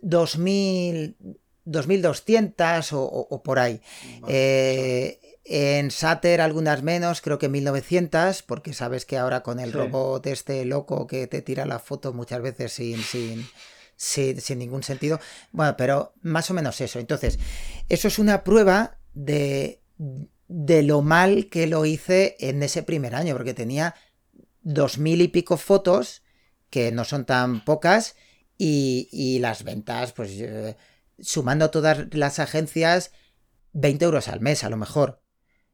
2000, 2200 o, o, por ahí. Eh, en Sater algunas menos, creo que 1900, porque sabes que ahora con el robot este loco que te tira la foto muchas veces sin, sin, sin, sin ningún sentido. Bueno, pero más o menos eso. Entonces, eso es una prueba de, de lo mal que lo hice en ese primer año, porque tenía dos mil y pico fotos, que no son tan pocas, y, las ventas, pues sumando todas las agencias, 20 euros al mes a lo mejor.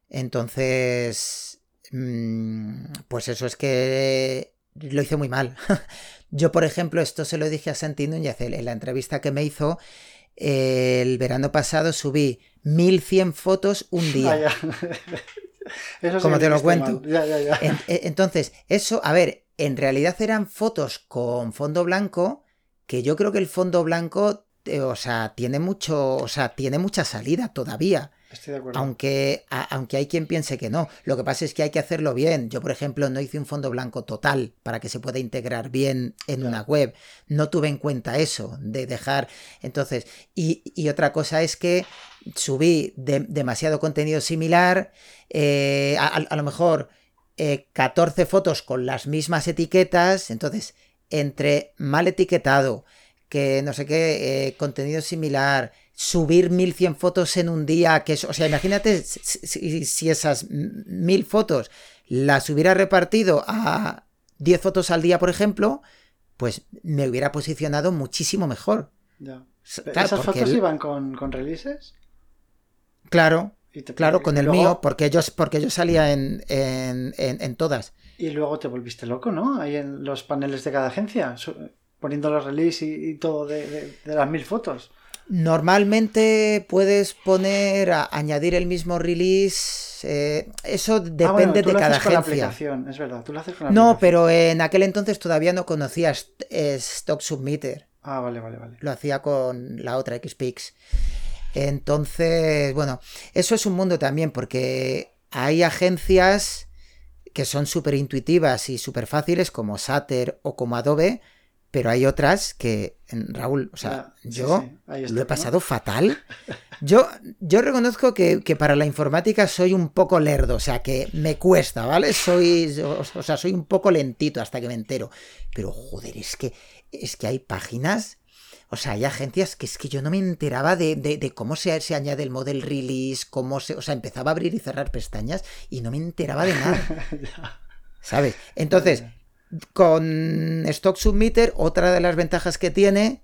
Entonces, mm, pues eso es que lo hice muy mal. Yo, por ejemplo, esto se lo dije a Santi Núñez en la entrevista que me hizo. El verano pasado subí 1100 fotos un día. como te lo cuento. E, entonces, eso, a ver, en realidad eran fotos con fondo blanco, que yo creo que el fondo blanco, eh, o sea, tiene mucho, o sea, tiene mucha salida todavía. Estoy de acuerdo. Aunque, aunque hay quien piense que no. Lo que pasa es que hay que hacerlo bien. Yo, por ejemplo, no hice un fondo blanco total para que se pueda integrar bien en una web. No tuve en cuenta eso, de dejar. Entonces, y, y otra cosa es que subí demasiado contenido similar, eh, a, lo mejor 14 eh, fotos con las mismas etiquetas, entonces entre mal etiquetado, que no sé qué, eh, contenido similar, subir 1100 fotos en un día, que es, o sea, imagínate si, si esas 1000 fotos las hubiera repartido a 10 fotos al día, por ejemplo, pues me hubiera posicionado muchísimo mejor. ¿Esas fotos iban con, con releases? Claro, claro, con el mío, porque yo, porque yo salía en, todas. Y luego te volviste loco, ¿no? Ahí en los paneles de cada agencia, poniendo los release y, todo de, las mil fotos. Normalmente puedes poner, a, añadir el mismo release. Eh, eso ah, depende de cada agencia. es verdad, tú lo haces con la No, pero en aquel entonces todavía no conocías Stock Submitter. Ah, vale, vale, vale. Lo hacía con la otra XPix. Entonces, bueno, eso es un mundo también porque hay agencias que son súper intuitivas y súper fáciles como Sater o como Adobe, pero hay otras que, Raúl, o sea, Ya, yo sí, lo he ¿no? pasado fatal. Yo, yo reconozco que, que para la informática soy un poco lerdo, o sea, que me cuesta, ¿vale? Soy, o, o sea, soy un poco lentito hasta que me entero. Pero, joder, es que, es que hay páginas, o sea, hay agencias que es que yo no me enteraba de, de- de cómo se, se añade el model release, cómo se, o sea, empezaba a abrir y cerrar pestañas y no me enteraba de nada. ¿Sabes? Entonces, con Stock Submitter, otra de las ventajas que tiene,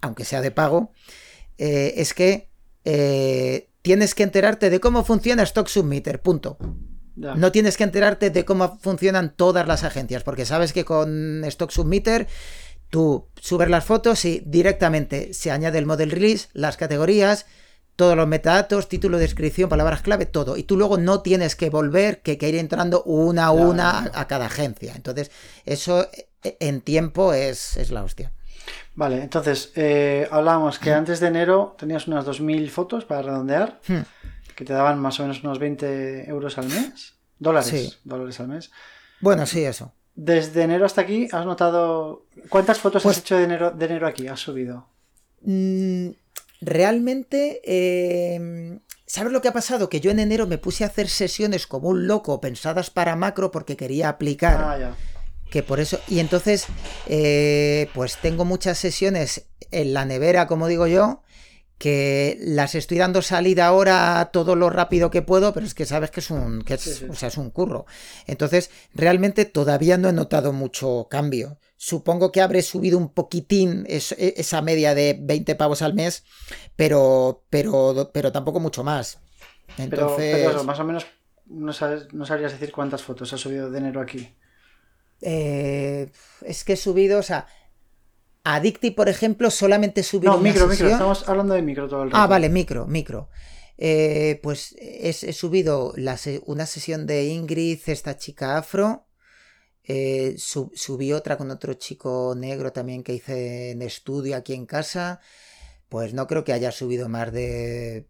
aunque sea de pago, eh, es que eh, tienes que enterarte de cómo funciona Stock Submitter, punto. No tienes que enterarte de cómo funcionan todas las agencias, porque sabes que con Stock Submitter tú subes las fotos y directamente se añade el model release, las categorías, todos los metadatos, título, descripción, palabras clave, todo. Y tú luego no tienes que volver, que, que ir entrando una a una a, a cada agencia. Entonces, eso eh, en tiempo es, es la hostia. Vale, entonces, eh, hablábamos que antes de enero tenías unas 2.000 fotos para redondear, Hmm. que te daban más o menos unos 20 euros al mes. Dólares, Sí. dólares al mes. Bueno, sí, eso. Desde enero hasta aquí, ¿has notado cuántas fotos Pues- has hecho de enero, de enero aquí? ¿Has subido? Mm, realmente, eh, ¿sabes lo que ha pasado? Que yo en enero me puse a hacer sesiones como un loco pensadas para macro porque quería aplicar. Ah, ya. que por eso y entonces eh, pues tengo muchas sesiones en la nevera como digo yo que las estoy dando salida ahora todo lo rápido que puedo pero es que sabes que es un que es, Sí, sí. o sea, es un curro entonces realmente todavía no he notado mucho cambio supongo que habré subido un poquitín es- e- esa media de 20 pavos al mes pero pero pero tampoco mucho más entonces pero más o menos no, sabes, no sabrías decir cuántas fotos has subido de enero aquí. Eh, es que he subido, o sea, a Dicti, por ejemplo, solamente he subido No, una micro, micro. Estamos hablando de micro todo el rato. Ah, vale, micro, micro. Eh, pues es- he, subido la se- una sesión de Ingrid, esta chica afro. Eh, su- subí otra con otro chico negro también que hice en estudio aquí en casa. Pues no creo que haya subido más de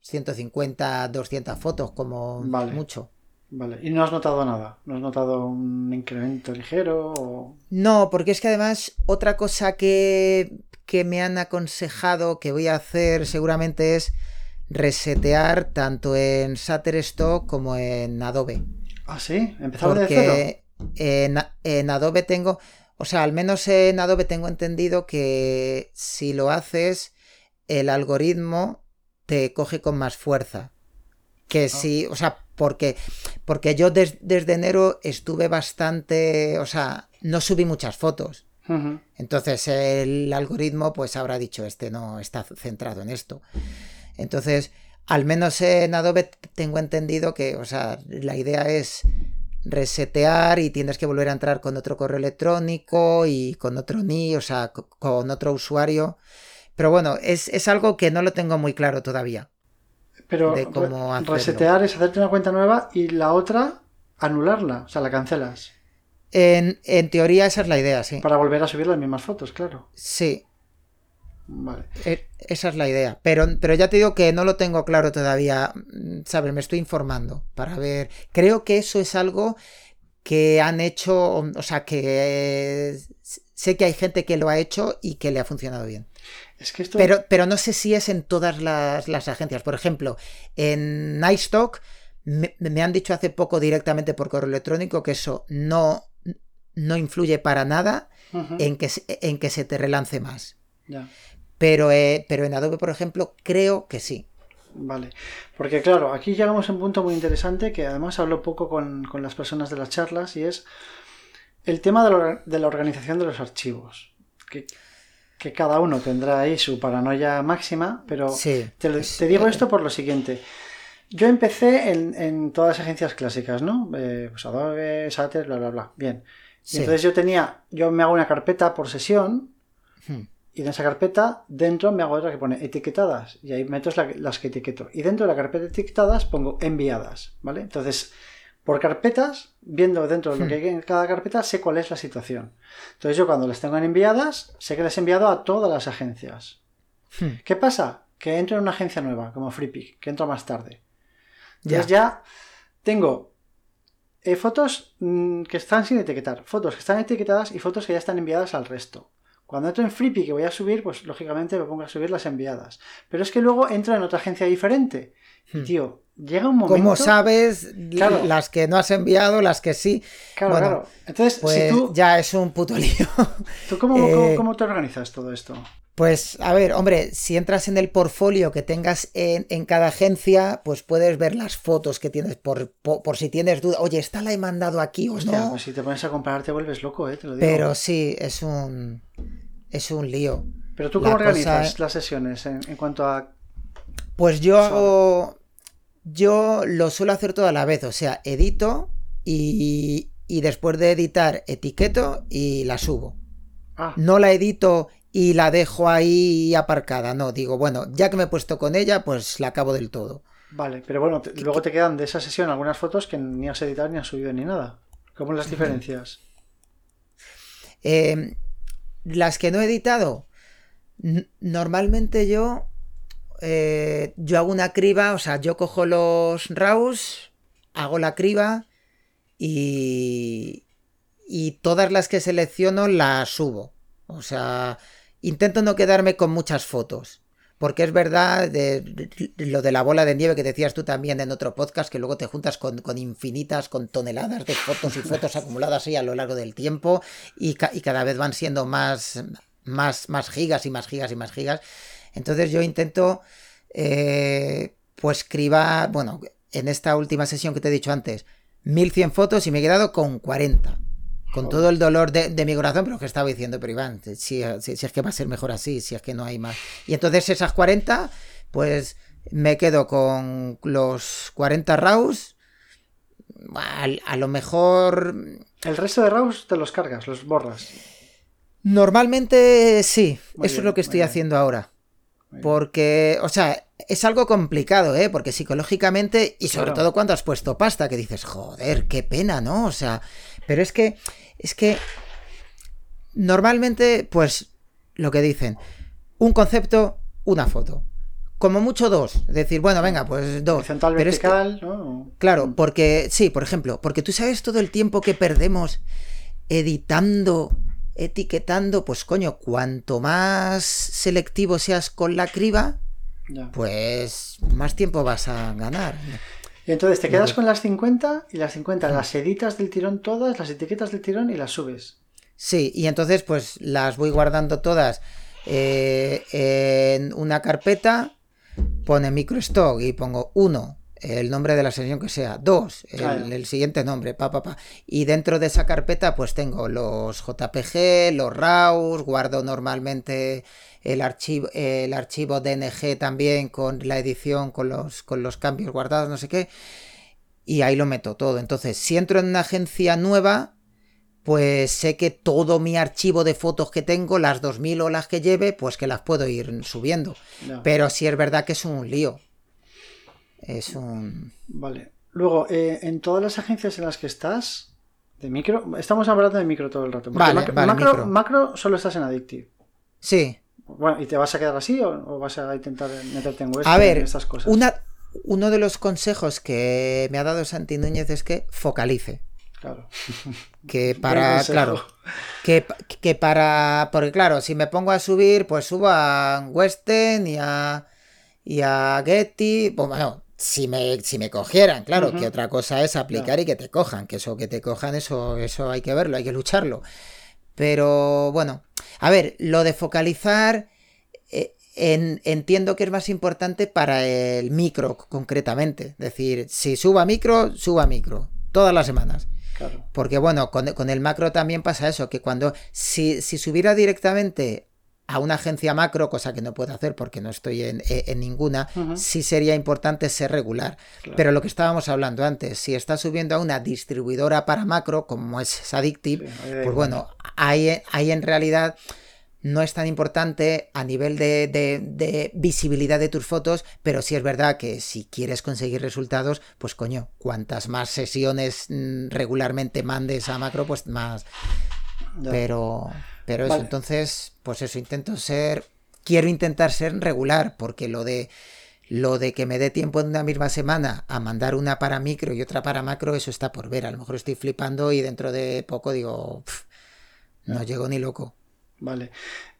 150, 200 fotos como Vale. mucho. Vale. ¿Y no has notado nada? ¿No has notado un incremento ligero? O... No, porque es que además otra cosa que, que me han aconsejado que voy a hacer seguramente es resetear tanto en Shutterstock como en Adobe. Ah, sí, empezaba de cero. Porque en, en Adobe tengo, o sea, al menos en Adobe tengo entendido que si lo haces, el algoritmo te coge con más fuerza. Que si, o sea, porque, porque yo des- desde enero estuve bastante, o sea, no subí muchas fotos. Entonces el algoritmo pues habrá dicho, este no está centrado en esto. Entonces, al menos en Adobe tengo entendido que, o sea, la idea es resetear y tienes que volver a entrar con otro correo electrónico y con otro NI, o sea, co- con otro usuario. Pero bueno, es, es algo que no lo tengo muy claro todavía. Pero de cómo re- hacerlo. resetear es hacerte una cuenta nueva y la otra anularla, o sea, la cancelas. En, en teoría esa es la idea, sí. Para volver a subir las mismas fotos, claro. Sí, Vale. E- Esa es la idea. Pero, pero ya te digo que no lo tengo claro todavía. Mm, ¿Sabes? Me estoy informando para ver. Creo que eso es algo que han hecho. O sea, que eh, sé que hay gente que lo ha hecho y que le ha funcionado bien. Es que esto. Pero, pero no sé si es en todas las, las agencias. Por ejemplo, en iStock me, me han dicho hace poco directamente por correo electrónico que eso no, no influye para nada en que, se- en que se te relance más. ya. Pero, eh, pero en Adobe, por ejemplo, creo que sí. Vale, porque claro, aquí llegamos a un punto muy interesante que además hablo poco con, con las personas de las charlas y es el tema de la, or- de la organización de los archivos. Que, que cada uno tendrá ahí su paranoia máxima, pero Sí. te, digo eh, esto por lo siguiente. Yo empecé en, en todas las agencias clásicas, ¿no? Eh, pues Adobe, Shutter, bla, bla, bla. Bien. Y Sí. entonces yo tenía, yo me hago una carpeta por sesión Hmm. y en esa carpeta, dentro me hago otra que pone etiquetadas. Y ahí meto la- las que etiqueto. Y dentro de la carpeta de etiquetadas pongo enviadas. ¿Vale? Entonces, por carpetas, viendo dentro de lo Hmm. que hay en cada carpeta, sé cuál es la situación. Entonces, yo cuando las tengo en enviadas, sé que las he enviado a todas las agencias. Hmm. ¿Qué pasa? Que entro en una agencia nueva, como FreePick, que entro más tarde. Ya. Entonces ya tengo eh, fotos mm, que están sin etiquetar, fotos que están etiquetadas y fotos que ya están enviadas al resto. Cuando entro en Flippy que voy a subir, pues lógicamente me pongo a subir las enviadas. Pero es que luego entro en otra agencia diferente. Y, Hmm. tío, llega un momento. Como sabes, Claro. las que no has enviado, las que sí. Claro, Bueno, claro. Entonces, Pues si tú, ya es un puto lío. ¿tú cómo, eh, cómo- cómo te organizas todo esto? Pues a ver, hombre, si entras en el portfolio que tengas en, en cada agencia, pues puedes ver las fotos que tienes por, por, por si tienes duda. Oye, esta la he mandado aquí o Hostia, no. pues si te pones a comparar te vuelves loco, ¿eh? Te lo digo. Pero sí, es un es un lío. Pero tú cómo organizas las sesiones en, en cuanto a... Pues yo hago. Yo lo suelo hacer todo a la vez. O sea, edito y, y después de editar, etiqueto y la subo. Ah, No la edito y la dejo ahí aparcada. No, digo, bueno, ya que me he puesto con ella, pues la acabo del todo. vale. Pero bueno, te- luego te quedan de esa sesión algunas fotos que ni has editado ni has subido ni nada. ¿Cómo las diferencias? Eh, las que no he editado, normalmente yo, eh, yo hago una criba, o sea, yo cojo los RAWs, hago la criba y, y todas las que selecciono las subo. O sea, intento no quedarme con muchas fotos. Porque es verdad de, de- lo de la bola de nieve que decías tú también en otro podcast, que luego te juntas con, con infinitas, con toneladas de fotos y fotos acumuladas ahí a lo largo del tiempo y, ca- y cada vez van siendo más, más, más gigas y más gigas y más gigas. Entonces yo intento, eh, pues cribar, bueno, en esta última sesión que te he dicho antes, 1100 fotos y me he quedado con 40. Con todo el dolor de, de mi corazón, pero que estaba diciendo, pero Iván, si, si- si es que va a ser mejor así, si es que no hay más. Y entonces esas 40, pues me quedo con los 40 RAWs. A, a lo mejor El resto de RAWs te los cargas, los borras. Normalmente sí, Muy eso bien, es lo que estoy haciendo ahora. Porque, o sea, es algo complicado, ¿eh? Porque psicológicamente, y sobre Claro. todo cuando has puesto pasta, que dices, joder, qué pena, ¿no? O sea, pero es que, es que, normalmente, pues, lo que dicen, un concepto, una foto. Como mucho dos. Es decir, bueno, venga, pues dos. Horizontal, Pero es que- vertical, ¿no? Claro, porque sí, por ejemplo, porque tú sabes todo el tiempo que perdemos editando, etiquetando, pues coño, cuanto más selectivo seas con la criba, Ya. pues más tiempo vas a ganar. Y entonces te quedas con las 50 y las 50 las editas del tirón todas, las etiquetas del tirón y las subes. Sí, y entonces pues las voy guardando todas eh, en una carpeta, pone microstock y pongo uno, el nombre de la sesión que sea, dos, el, Claro. el siguiente nombre, pa, pa, pa. Y dentro de esa carpeta pues tengo los JPG, los RAWs, guardo normalmente el archivo, el archivo DNG también con la edición, con los, con los cambios guardados, no sé qué. Y ahí lo meto todo. Entonces, si entro en una agencia nueva, pues sé que todo mi archivo de fotos que tengo, las 2000 o las que lleve, pues que las puedo ir subiendo. Pero sí es verdad que es un lío. Es un... Vale. Luego, eh, en todas las agencias en las que estás, de micro, estamos hablando de micro todo el rato. Vale, macro, vale, macro, micro. macro solo estás en Addictive. Sí. Bueno, ¿y te vas a quedar así o, o vas a intentar meterte en web A ver, estas cosas? una, uno de los consejos que me ha dado Santi Núñez es que focalice. Claro. Que para, claro, que, que para, porque claro, si me pongo a subir, pues subo a Western y a, y a Getty, pues bueno, si me, si me cogieran, claro, que otra cosa es aplicar y que te cojan, que eso que te cojan, eso, eso hay que verlo, hay que lucharlo. Pero bueno, a ver, lo de focalizar, eh, en- entiendo que es más importante para el micro concretamente. Es decir, si suba micro, suba micro, todas las semanas. Claro. Porque bueno, con, con el macro también pasa eso, que cuando si, si subiera directamente a una agencia macro, cosa que no puedo hacer porque no estoy en, en- en ninguna, sí sería importante ser regular. Claro. Pero lo que estábamos hablando antes, si estás subiendo a una distribuidora para macro, como es Addictive, Sí, pues bueno, ahí, ahí en realidad no es tan importante a nivel de, de- de visibilidad de tus fotos, pero sí es verdad que si quieres conseguir resultados, pues coño, cuantas más sesiones mm, regularmente mandes a macro, pues más. Ya. Pero, pero eso, entonces, pues eso, intento ser, quiero intentar ser regular, porque lo de Lo de que me dé tiempo en una misma semana a mandar una para micro y otra para macro, eso está por ver. A lo mejor estoy flipando y dentro de poco digo, no llego ni loco. Vale.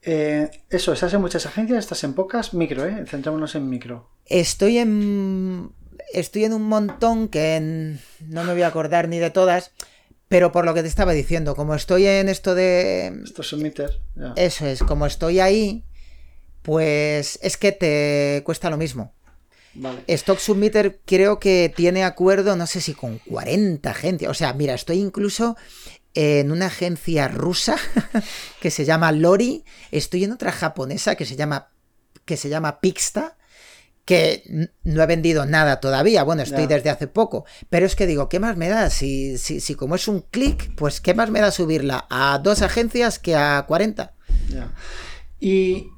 Eh, eso, ¿estás en muchas agencias? ¿Estás en pocas? Micro, ¿eh? Centrémonos en micro. Estoy en. Estoy en un montón que no me voy a acordar ni de todas. Pero por lo que te estaba diciendo, como estoy en esto de. Esto es un Eso es, como estoy ahí, pues es que te cuesta lo mismo. Vale. Stock Submitter creo que tiene acuerdo, no sé si con 40 agencias. O sea, mira, estoy incluso en una agencia rusa que se llama Lori. Estoy en otra japonesa que se llama, que se llama Pixta que no he vendido nada todavía, bueno, estoy desde hace poco, pero es que digo, ¿qué más me da? Si, si, si como es un clic, pues ¿qué más me da subirla a dos agencias que a 40? ¿Y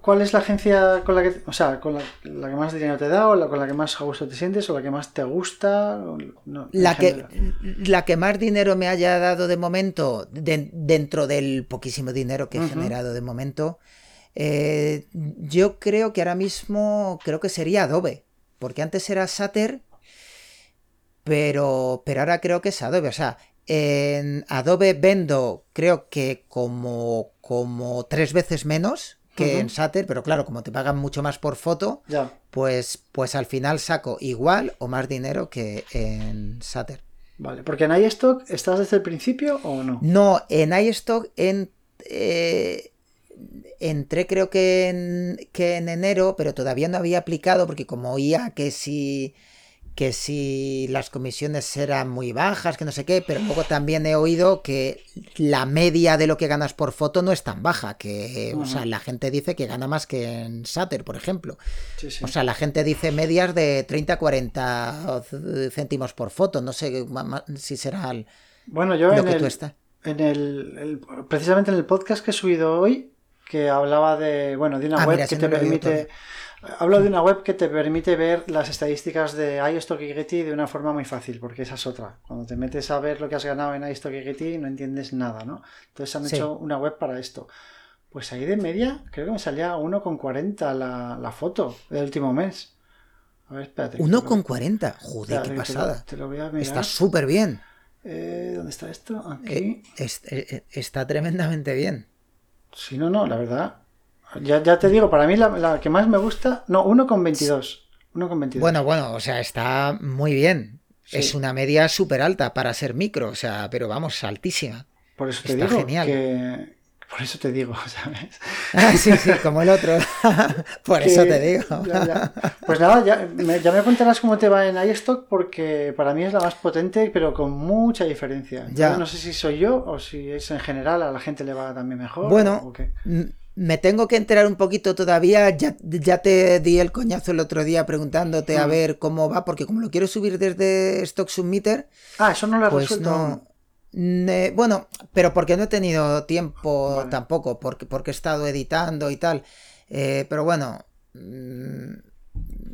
cuál es la agencia con la que, o sea, con la, que más dinero te da o la, con la que más a gusto te sientes o la que más te gusta? la, que, la que más dinero me haya dado de momento, dentro del poquísimo dinero que he generado de momento, eh, yo creo que ahora mismo creo que sería Adobe, porque antes era Sater, pero, pero ahora creo que es Adobe. O sea, en Adobe vendo creo que como, como tres veces menos que en Sater, pero claro, como te pagan mucho más por foto, Pues, pues al final saco igual o más dinero que en Sater. Vale, porque en iStock estás desde el principio o no? No, en iStock en, eh, entré creo que en, que en enero, pero todavía no había aplicado porque como oía que si que si las comisiones eran muy bajas, que no sé qué, pero luego también he oído que la media de lo que ganas por foto no es tan baja, que o sea, la gente dice que gana más que en Sater, por ejemplo. O sea, la gente dice medias de 30 40 céntimos por foto, no sé si será bueno, yo en, el, en el, precisamente en el podcast que he subido hoy que hablaba de, bueno, de una ah, web que te permite... Hablo de una web que te permite ver las estadísticas de iStock y Getty de una forma muy fácil, porque esa es otra. Cuando te metes a ver lo que has ganado en iStock y Getty no entiendes nada, ¿no? Entonces han hecho una web para esto. Pues ahí de media creo que me salía 1,40 la, la foto del último mes. A ver, espérate. 1,40. Joder, qué pasada. Está súper bien. Eh, ¿Dónde está esto? Aquí. Eh, eh, está tremendamente bien. Sí, no, no, la verdad. Ya, ya te digo, para mí la, que más me gusta. No, 1,22. 1,22. Bueno, bueno, o sea, está muy bien. Es una media súper alta para ser micro, o sea, pero vamos, altísima. Por eso te digo genial. que. Por eso te digo, ¿sabes? Ah, sí, sí, como el otro. Por eso te digo. Pues nada, ya me, ya me, contarás cómo te va en iStock porque para mí es la más potente, pero con mucha diferencia. Ya. no sé si soy yo o si es en general, a la gente le va también mejor. Bueno, me tengo que enterar un poquito todavía. Ya, ya te di el coñazo el otro día preguntándote a mm. ver cómo va, porque como lo quiero subir desde Stock Submitter. Ah, eso no lo he pues resuelto. Bueno, pero porque no he tenido tiempo tampoco, porque, porque he estado editando y tal. Eh, pero bueno. Mm,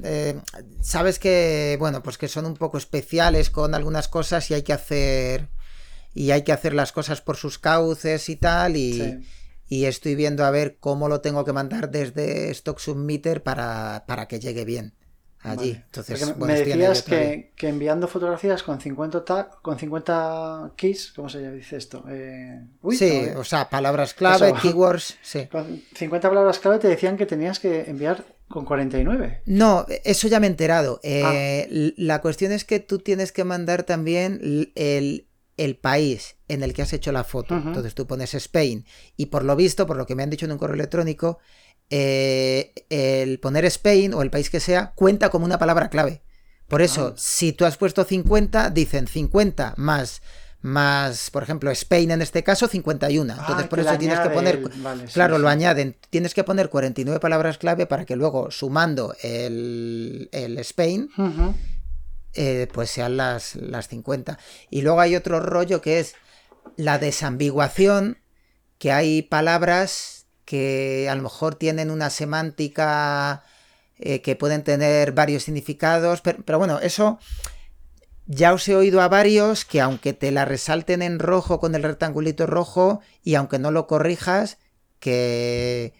eh, sabes que, bueno, pues que son un poco especiales con algunas cosas y hay que hacer. Y hay que hacer las cosas por sus cauces y tal. Y y estoy viendo a ver cómo lo tengo que mandar desde Stock Submitter para, para que llegue bien allí. Entonces, me decías que, que, enviando fotografías con 50, con 50 keys, ¿cómo se dice esto? Eh, sí, o sea, palabras clave, keywords, sí. Con 50 palabras clave te decían que tenías que enviar con 49. No, eso ya me he enterado. Eh, ah. La cuestión es que tú tienes que mandar también el, el país en el que has hecho la foto. Entonces tú pones Spain y por lo visto, por lo que me han dicho en un correo electrónico, eh, el poner Spain o el país que sea cuenta como una palabra clave. Por eso, ah. si tú has puesto 50, dicen 50 más más, por ejemplo, Spain en este caso, 51. Ah, Entonces, por eso tienes que poner, claro, lo añaden, tienes que poner 49 palabras clave para que luego, sumando el, el Spain, eh, pues sean las, las 50. Y luego hay otro rollo que es la desambiguación, que hay palabras que a lo mejor tienen una semántica eh, que pueden tener varios significados, pero, bueno, eso ya os he oído a varios que aunque te la resalten en rojo con el rectangulito rojo y aunque no lo corrijas, que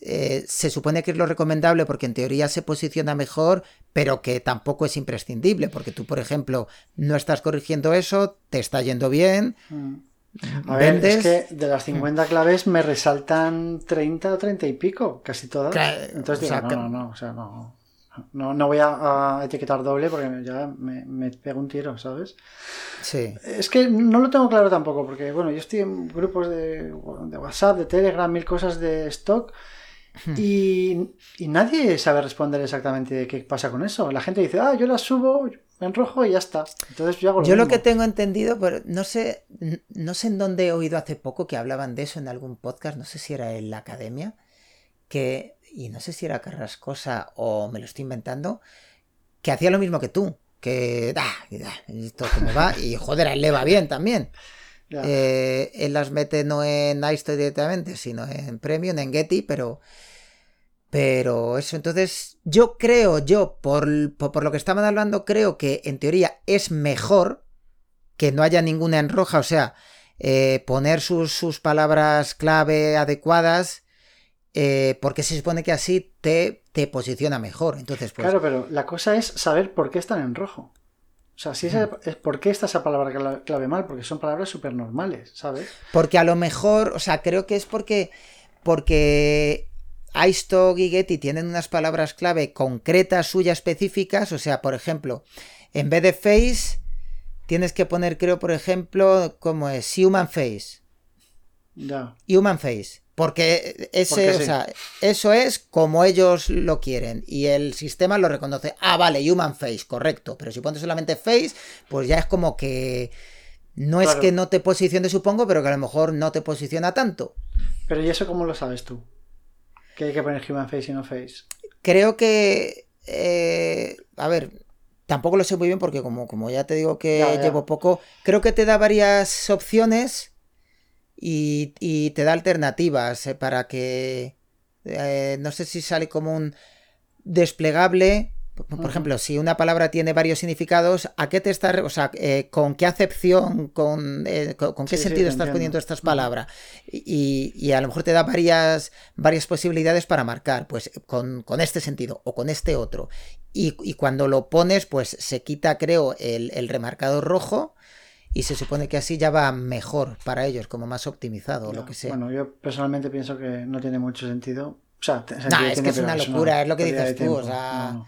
eh, se supone que es lo recomendable porque en teoría se posiciona mejor, pero que tampoco es imprescindible, porque tú, por ejemplo, no estás corrigiendo eso, te está yendo bien. Mm. A ver, es que de las 50 claves me resaltan 30 o 30 y pico, casi todas. Entonces digo, no, no, no, o sea, no. No, no voy a, etiquetar doble porque ya me, me, pego un tiro, ¿sabes? Sí. Es que no lo tengo claro tampoco, porque bueno, yo estoy en grupos de, de WhatsApp, de Telegram, mil cosas de stock. Hmm. Y, y, nadie sabe responder exactamente qué pasa con eso. La gente dice, ah, yo la subo en rojo y ya está. Entonces yo hago lo Yo lo que tengo entendido, pero no sé, no sé en dónde he oído hace poco que hablaban de eso en algún podcast, no sé si era en la academia, que y no sé si era Carrascosa o me lo estoy inventando, que hacía lo mismo que tú, que da, esto como va, y joder, a él le va bien también. Eh, él las mete no en iStory directamente, sino en Premium, en Getty, pero... Pero eso, entonces yo creo, yo, por, por, lo que estaban hablando, creo que en teoría es mejor que no haya ninguna en roja, o sea, eh, poner sus, sus palabras clave adecuadas eh, porque se supone que así te, te posiciona mejor. Entonces, pues... Claro, pero la cosa es saber por qué están en rojo. O sea, si mm. es, ¿por qué está esa palabra clave mal? Porque son palabras súper normales, ¿sabes? Porque a lo mejor, o sea, creo que es porque, porque iStock y Getty tienen unas palabras clave concretas, suyas, específicas. O sea, por ejemplo, en vez de face, tienes que poner, creo, por ejemplo, como es human face. Ya. Human face. Porque, ese, eso es como ellos lo quieren y el sistema lo reconoce. Ah, vale, human face, correcto. Pero si pones solamente face, pues ya es como que no es que no te posicione, supongo, pero que a lo mejor no te posiciona tanto. Pero ¿y eso cómo lo sabes tú? Que hay que poner human face y no face. Creo que... Eh, a ver, tampoco lo sé muy bien porque como, como ya te digo que llevo poco, creo que te da varias opciones y, te da alternativas eh, para que, eh, no sé si sale como un desplegable. Por ejemplo, si una palabra tiene varios significados, ¿a qué te estás, o sea, eh, con qué acepción, con, con, qué sentido estás poniendo estas palabras? Y, a lo mejor te da varias, varias posibilidades para marcar, pues con, este sentido o con este otro. Y, cuando lo pones, pues se quita, creo, el, el remarcador rojo y se supone que así ya va mejor para ellos, como más optimizado o lo que sea. Bueno, yo personalmente pienso que no tiene mucho sentido. O sea, no, es que es una locura, es, lo que dices tú. O sea,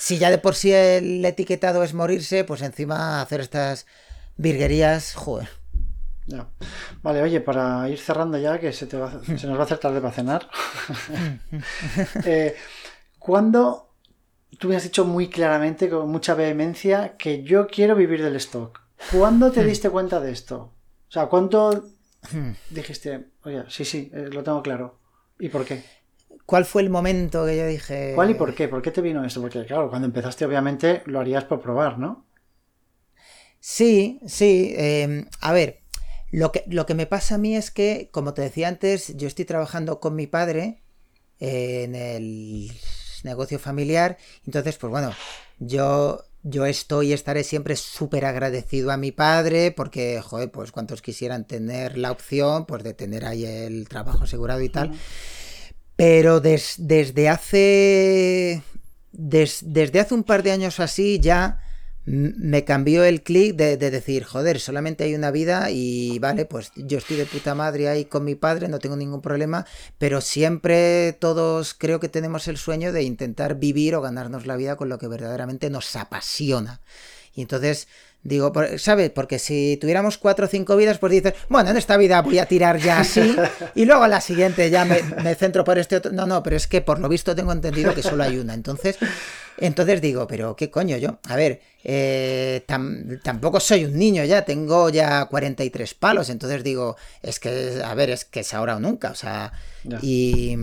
si ya de por sí el etiquetado es morirse, pues encima hacer estas virguerías, joder. Ya. Vale, oye, para ir cerrando ya, que se, te va, se nos va a hacer tarde para cenar. eh, ¿Cuándo tú me has dicho muy claramente, con mucha vehemencia, que yo quiero vivir del stock? ¿Cuándo te hmm. diste cuenta de esto? O sea, ¿cuánto hmm. dijiste, oye, sí, sí, eh, lo tengo claro? ¿Y por qué? ¿Cuál fue el momento que yo dije... ¿Cuál y por qué? ¿Por qué te vino esto? Porque, claro, cuando empezaste, obviamente, lo harías por probar, ¿no? Sí, sí. Em, a ver, lo que, lo que me pasa a mí es que, como te decía antes, yo estoy trabajando con mi padre en el negocio familiar. Entonces, pues bueno, yo yo estoy y estaré siempre súper agradecido a mi padre porque, joder, pues cuantos quisieran tener la opción, pues de tener ahí el trabajo asegurado y tal. Pero desde hace... desde hace un par de años así ya me cambió el clic de, decir, joder, solamente hay una vida y vale, pues yo estoy de puta madre ahí con mi padre, no tengo ningún problema, pero siempre todos creo que tenemos el sueño de intentar vivir o ganarnos la vida con lo que verdaderamente nos apasiona. Y entonces digo, ¿sabes? Porque si tuviéramos cuatro o cinco vidas, pues dices, bueno, en esta vida voy a tirar ya así y luego en la siguiente ya me, me centro por este otro. No, no, pero es que por lo visto tengo entendido que solo hay una. Entonces, entonces digo, pero ¿qué coño yo? A ver, eh, tampoco soy un niño ya, tengo ya 43 palos, entonces digo, es que, a ver, es que es ahora o nunca, o sea, y,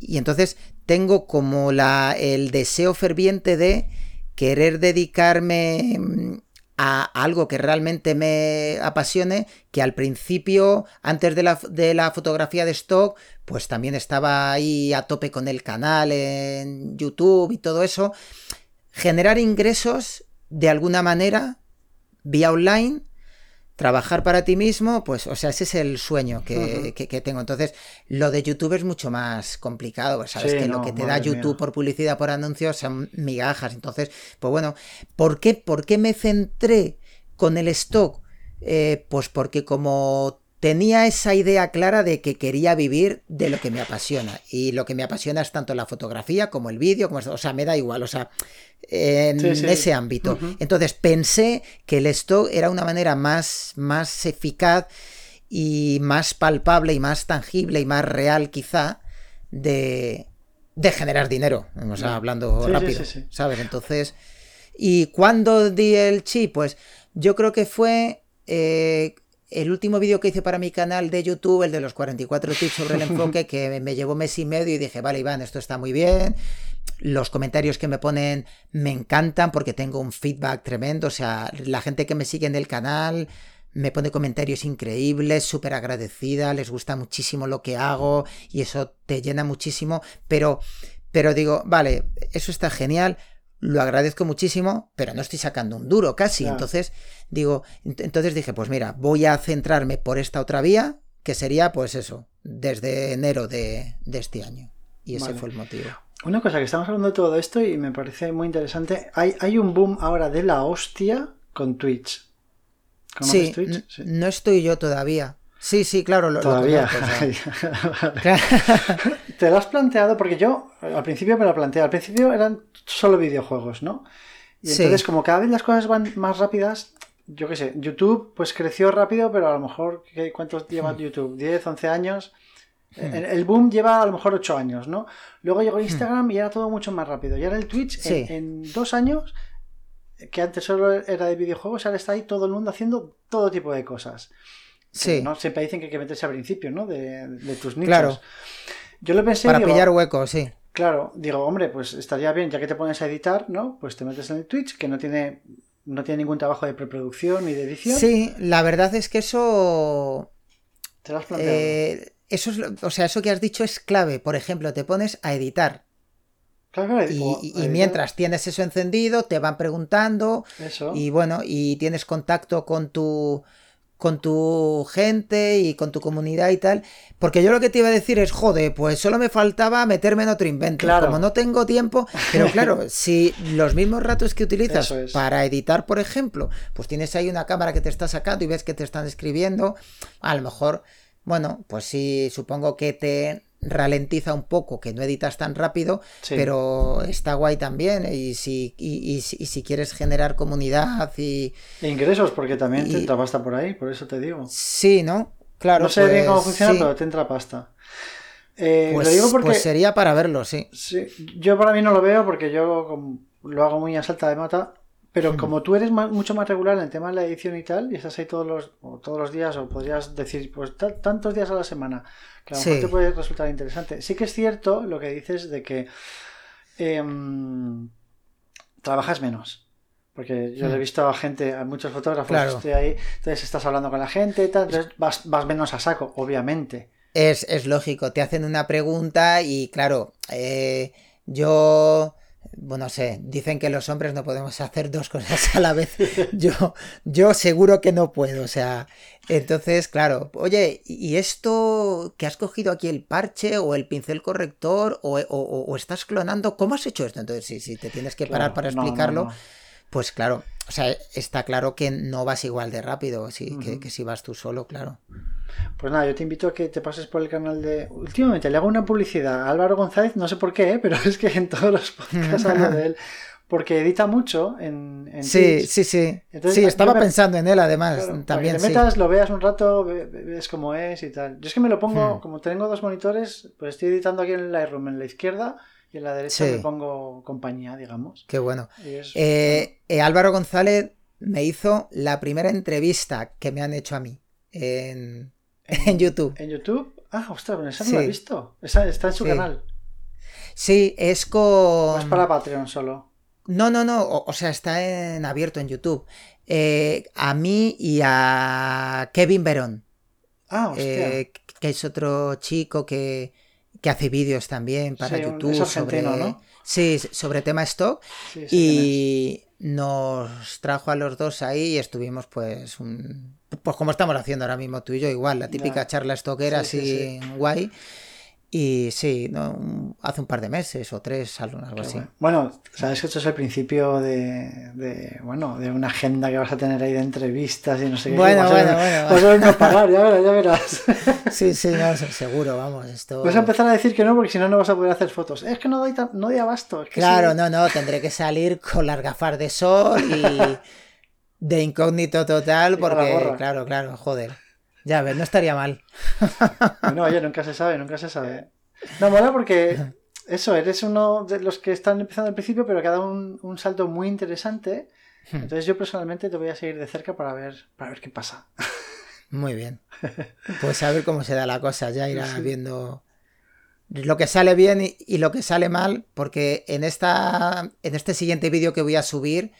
y, entonces tengo como la, el deseo ferviente de querer dedicarme a algo que realmente me apasione, que al principio, antes de la, de la, fotografía de stock, pues también estaba ahí a tope con el canal en YouTube y todo eso. Generar ingresos de alguna manera vía online trabajar para ti mismo, pues, o sea, ese es el sueño que, tengo. Entonces, lo de YouTube es mucho más complicado, pues, sabes que lo que te da YouTube por publicidad, por anuncios, son migajas. Entonces, pues bueno, ¿por qué, por qué me centré con el stock? Eh, pues porque como tenía esa idea clara de que quería vivir de lo que me apasiona. Y lo que me apasiona es tanto la fotografía como el vídeo, como o sea, me da igual, o sea, en ese ámbito. Entonces pensé que el stock era una manera más, más eficaz y más palpable y más tangible y más real quizá de, de generar dinero, o sea, hablando rápido, ¿sabes? Entonces, ¿y cuándo di el chip? Pues yo creo que fue... Eh, el último vídeo que hice para mi canal de YouTube, el de los 44 tips sobre el enfoque, que me llevó mes y medio y dije, vale, Iván, esto está muy bien, los comentarios que me ponen me encantan porque tengo un feedback tremendo. O sea, la gente que me sigue en el canal me pone comentarios increíbles, súper agradecida, les gusta muchísimo lo que hago y eso te llena muchísimo. Pero, pero digo, vale, eso está genial, lo agradezco muchísimo, pero no estoy sacando un duro casi. Entonces, digo, entonces dije, pues mira, voy a centrarme por esta otra vía, que sería pues eso, desde enero de, este año. Y ese fue el motivo. Una cosa que estamos hablando de todo esto y me parece muy interesante. Hay, hay un boom ahora de la hostia con Twitch. ¿Conoces Twitch? Sí, no estoy yo todavía. Sí, sí, claro, lo, Todavía. ¿Te lo has planteado? Porque yo al principio me lo planteé. Al principio eran solo videojuegos, ¿no? Y entonces, como cada vez las cosas van más rápidas, yo qué sé, YouTube pues creció rápido, pero a lo mejor, ¿cuántos lleva hmm. YouTube? ¿10, 11 años? Hmm. El boom lleva a lo mejor 8 años, ¿no? Luego llegó hmm. Instagram y era todo mucho más rápido. Y ahora el Twitch, en, dos años, que antes solo era de videojuegos, ahora está ahí todo el mundo haciendo todo tipo de cosas. Sí. ¿no? Siempre dicen que hay que meterse al principio, ¿no? De, tus nichos. Claro. Yo lo pensé. Para pillar huecos, sí. Claro, digo, hombre, pues estaría bien, ya que te pones a editar, ¿no? Pues te metes en el Twitch, que no tiene no tiene ningún trabajo de preproducción ni de edición. Sí, la verdad es que eso. Te lo has planteado. Eh, eso es, o sea, eso que has dicho es clave. Por ejemplo, te pones a editar. Claro, y, y, mientras tienes eso encendido, te van preguntando. Eso. Y bueno, y tienes contacto con tu con tu gente y con tu comunidad y tal. Porque yo lo que te iba a decir es, joder, pues solo me faltaba meterme en otro invento. Como no tengo tiempo. Pero claro, si los mismos ratos que utilizas para editar, por ejemplo, pues tienes ahí una cámara que te está sacando y ves que te están escribiendo, a lo mejor, bueno, pues sí, supongo que te ralentiza un poco, que no editas tan rápido, pero está guay también. Y si, y, si quieres generar comunidad y. E ingresos, porque también te entra pasta por ahí, por eso te digo. Sí, ¿no? Claro. No sé bien cómo pues, funciona, pero te entra pasta. Eh, pues, lo digo porque. Pues sería para verlo, sí. sí. Yo para mí no lo veo porque yo lo hago muy a salta de mata. Pero como tú eres mucho más regular en el tema de la edición y tal, y estás ahí todos los, todos los días, o podrías decir, pues tantos días a la semana, que a lo mejor te puede resultar interesante. Sí que es cierto lo que dices de que em, trabajas menos. Porque yo he hmm. visto a gente, a muchos fotógrafos, estoy ahí, entonces estás hablando con la gente y tal, entonces vas, vas menos a saco, obviamente. Es, es, lógico, te hacen una pregunta y claro, eh, yo bueno, sé, dicen que los hombres no podemos hacer dos cosas a la vez. Yo, yo seguro que no puedo. O sea, entonces, claro, oye, ¿y esto que has cogido aquí el parche o el pincel corrector o, estás clonando? ¿Cómo has hecho esto? Entonces, si, si te tienes que parar para explicarlo, pues claro, o sea, está claro que no vas igual de rápido sí, que, si vas tú solo, claro. Pues nada, yo te invito a que te pases por el canal de. Últimamente le hago una publicidad a Álvaro González, no sé por qué, pero es que en todos los podcasts hablo de él. Porque edita mucho en, Sí, sí, sí. sí, estaba pensando en él además. también. que te metas, lo veas un rato, ves cómo es y tal. Yo es que me lo pongo, hmm. como tengo dos monitores, pues estoy editando aquí en el Lightroom en la izquierda y en la derecha me pongo compañía, digamos. Qué bueno. Eh, eh, Álvaro González me hizo la primera entrevista que me han hecho a mí en, en, YouTube. ¿En YouTube? Ah, ostras, esa no la he visto. Esa está en su canal. Sí, es con. es para Patreon solo. No, no, no. O, sea, está en abierto en YouTube. Eh, a mí y a Kevin Verón. Ah, hostia. Que es otro chico que, que hace vídeos también para YouTube. sobre, ¿no? Sí, sobre tema stock. y, nos trajo a los dos ahí y estuvimos pues un, pues como estamos haciendo ahora mismo tú y yo igual, la típica Ya. charla estoquera Sí, así sí, guay. Y sí, ¿no? hace un par de meses o tres, algo, Qué así. bueno. Bueno, sabes que esto es el principio de, de, bueno, de una agenda que vas a tener ahí de entrevistas y no sé qué. Bueno, vas a- bueno, bueno, Vas a no parar, ya verás, ya verás. Sí, sí, no, seguro, vamos, esto... Vas a empezar a decir que no porque si no, no vas a poder hacer fotos. Es que no doy, tan- no doy abasto. es que Claro, sí. no, no, tendré que salir con las gafas de sol y de incógnito total porque, claro, claro, joder. Ya ves, no estaría mal. Bueno, oye, nunca se sabe, nunca se sabe. No, mola porque eso, eres uno de los que están empezando al principio, pero que ha dado un, un salto muy interesante. Hmm. Entonces yo personalmente te voy a seguir de cerca para ver, para ver qué pasa. Muy bien. Pues a ver cómo se da la cosa, ya irá Sí. viendo lo que sale bien y, y lo que sale mal, porque en esta en este siguiente vídeo que voy a subir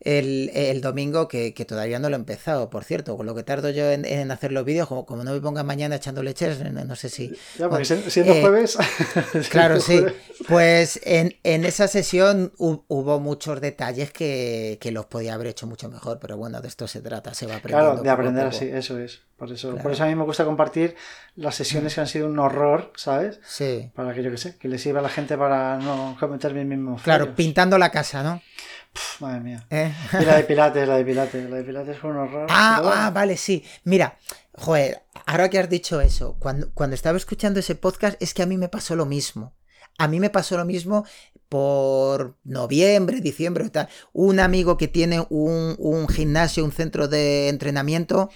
el, el domingo, que, que todavía no lo he empezado, por cierto, con lo que tardo yo en, en hacer los vídeos, como, como no me ponga mañana echando leches, no, no sé si... Ya, Bueno, siendo eh, jueves. Claro, sí. Pues en, en esa sesión hu- hubo muchos detalles que, que los podía haber hecho mucho mejor, pero bueno, de esto se trata, se va aprendiendo. Claro, de aprender así, eso es. Por eso, por Claro. eso a mí me gusta compartir las sesiones que han sido un horror, ¿sabes? Sí. Para que yo que sé, que les sirva a la gente para no cometer mis mismos Claro, fallos. pintando la casa, ¿no? Madre mía. ¿Eh? Y la de Pilates, la de Pilates, la de Pilates fue un horror. Ah, bueno. ah, vale, sí. Mira, joder, ahora que has dicho eso, cuando, cuando estaba escuchando ese podcast es que a mí me pasó lo mismo. A mí me pasó lo mismo por noviembre, diciembre y tal. Un amigo que tiene un, un gimnasio, un centro de entrenamiento,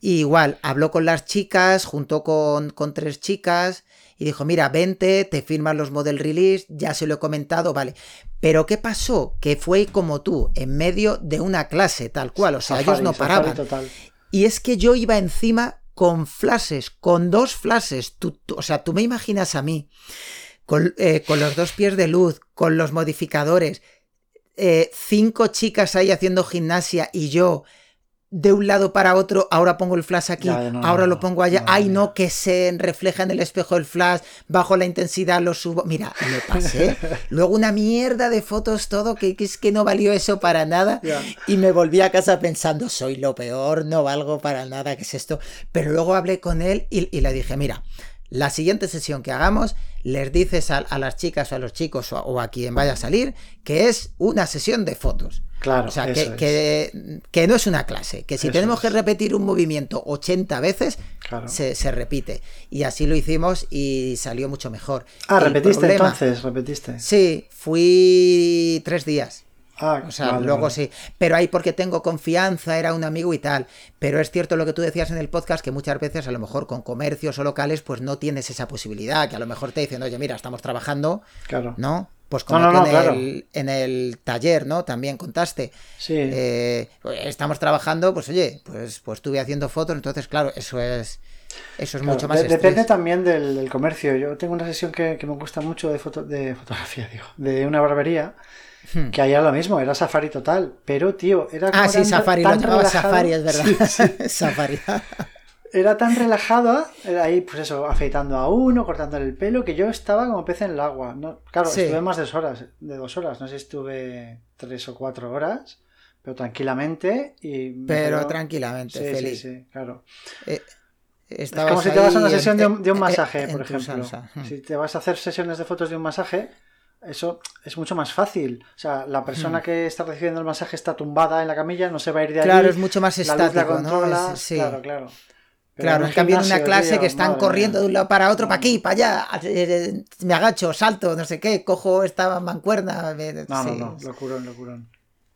y igual, habló con las chicas, juntó con, con tres chicas y dijo, mira, vente, te firman los model release, ya se lo he comentado, vale. Pero ¿qué pasó? Que fue como tú, en medio de una clase, tal cual, o sea, ellos no paraban. Y es que yo iba encima con flashes, con dos flashes. Tú- tú- o sea, tú me imaginas a mí, con, eh, con los dos pies de luz, con los modificadores, eh, cinco chicas ahí haciendo gimnasia y yo de un lado para otro, ahora pongo el flash aquí, Ya, no, ahora no, lo pongo allá, ay no, que se refleja en el espejo el flash, bajo la intensidad, lo subo, mira, lo pasé, luego una mierda de fotos, todo, que, que es que no valió eso para nada, Ya. y me volví a casa pensando, soy lo peor, no valgo para nada, ¿qué es esto? Pero luego hablé con él y, y le dije, mira, la siguiente sesión que hagamos, les dices a, a las chicas o a los chicos o a, o a quien vaya a salir que es una sesión de fotos. Claro, O sea, que, es. que, que no es una clase, que si Eso tenemos es. que repetir un movimiento 80 veces, Claro. se, se repite. Y así lo hicimos y salió mucho mejor. Ah, El repetiste problema- entonces, repetiste. Sí, fui tres días. Ah, O sea, vale, luego vale. sí. Pero ahí porque tengo confianza, era un amigo y tal. Pero es cierto lo que tú decías en el podcast, que muchas veces a lo mejor con comercios o locales, pues no tienes esa posibilidad, que a lo mejor te dicen, oye, mira, estamos trabajando, Claro. ¿no? Pues como No, no, que no, en, claro. el, en el taller, ¿no? También contaste. Sí. Eh, estamos trabajando, pues oye, pues, pues estuve haciendo fotos, entonces claro, eso es eso es Claro, mucho más de- depende también del, del comercio. Yo tengo una sesión que, que me gusta mucho de, foto, de fotografía, digo, de una barbería, Hmm. que allá lo mismo, era safari total. Pero, tío, era como Ah, sí, Safari, tan lo relajado. Safari, es verdad. Sí, sí. Safari. Era tan relajada, era ahí, pues eso, afeitando a uno, cortándole el pelo, que yo estaba como pez en el agua. No, claro, Sí. estuve más de dos horas, de dos horas. No sé si estuve tres o cuatro horas, pero tranquilamente. Y Pero tranquilamente, Sí, sí, feliz. sí, claro. Eh, Es como si te vas a una sesión en- de un, de un en- masaje, en por ejemplo. Si te vas a hacer sesiones de fotos de un masaje, eso es mucho más fácil. O sea, la persona que está recibiendo el masaje está tumbada en la camilla, no se va a ir de ahí. Claro, es mucho más la luz la estático, ¿no? controlas, Es- sí. Claro, claro. Claro, en cambio en una clase tío, que están corriendo mía. de un lado para otro, No, para aquí, no. para allá, eh, me agacho, salto, no sé qué, cojo esta mancuerna. me- No, no, sí. no, locurón, locurón.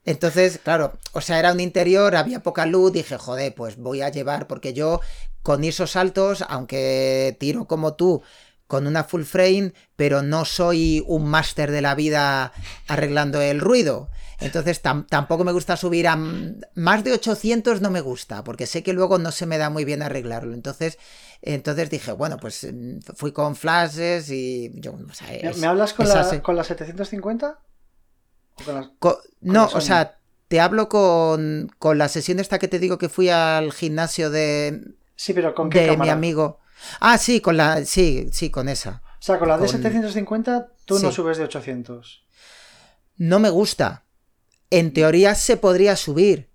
Entonces, claro, o sea, era un interior, había poca luz, dije, joder, pues voy a llevar, porque yo con esos saltos, aunque tiro como tú, con una full frame, pero no soy un máster de la vida arreglando el ruido. Entonces tam- tampoco me gusta subir a más de 800 no me gusta, porque sé que luego no se me da muy bien arreglarlo. Entonces, entonces dije, bueno, pues mm, fui con flashes y yo, o sea, ¿Me, es- me hablas con la, con la 750? ¿O con las- Co- no, o sea, te hablo con, con la sesión esta que te digo que fui al gimnasio de, Sí, pero ¿con qué de mi amigo. Ah, sí, con la, sí, sí, con esa. O sea, con la de con- 750 tú no subes de 800. No me gusta. en teoría se podría subir.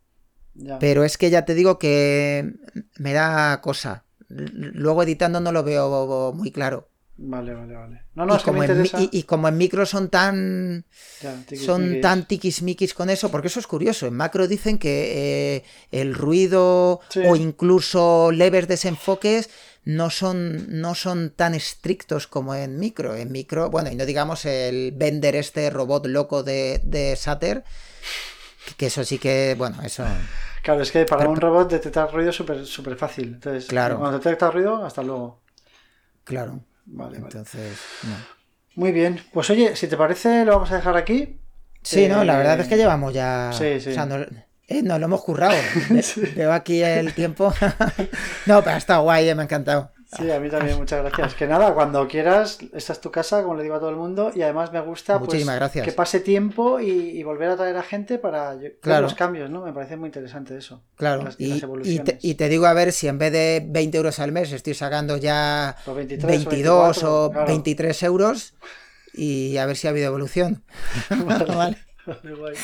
Ya. Pero es que ya te digo que me da cosa. Luego editando no lo veo muy claro. Vale, vale, vale. No, no, y, es que me como en, y- y como en micro son tan Ya, tiquis, son miquis. tan tiquismiquis con eso, porque eso es curioso. En macro dicen que eh, el ruido Sí. o incluso leves desenfoques no son, no son tan estrictos como en micro. En micro, bueno, y no digamos el vender este robot loco de, de Sater, que- eso sí que, bueno, eso. Claro, es que para Pero- un robot detectar ruido es súper súper fácil. Entonces, Claro. cuando detecta ruido, hasta luego. Claro. Vale, vale. Entonces, no. Muy bien. Pues oye, si te parece, lo vamos a dejar aquí. Sí, no, la Eh, verdad es que llevamos ya. sí, sí. O sea, no- eh, nos lo hemos currado. Ve- Veo aquí el tiempo. no, pero ha estado guay, eh, me ha encantado. Sí, a mí también, muchas gracias. Que nada, cuando quieras, esta es tu casa, como le digo a todo el mundo, y además me gusta pues, gracias. que pase tiempo y, y volver a traer a gente para Claro. los cambios, ¿no? Me parece muy interesante eso. Claro, Las- y te, evoluciones. y te digo a ver si en vez de 20 euros al mes estoy sacando ya Los 23 o 22 24, o claro. 23 euros y a ver si ha habido evolución. Vale. Vale, guay.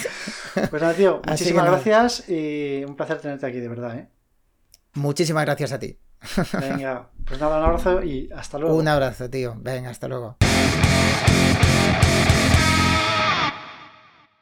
Pues nada, tío, muchísimas nada. gracias y un placer tenerte aquí, de verdad, ¿eh? Muchísimas gracias a ti. Venga, pues nada, un abrazo y hasta luego. Un abrazo, tío. Venga, hasta luego.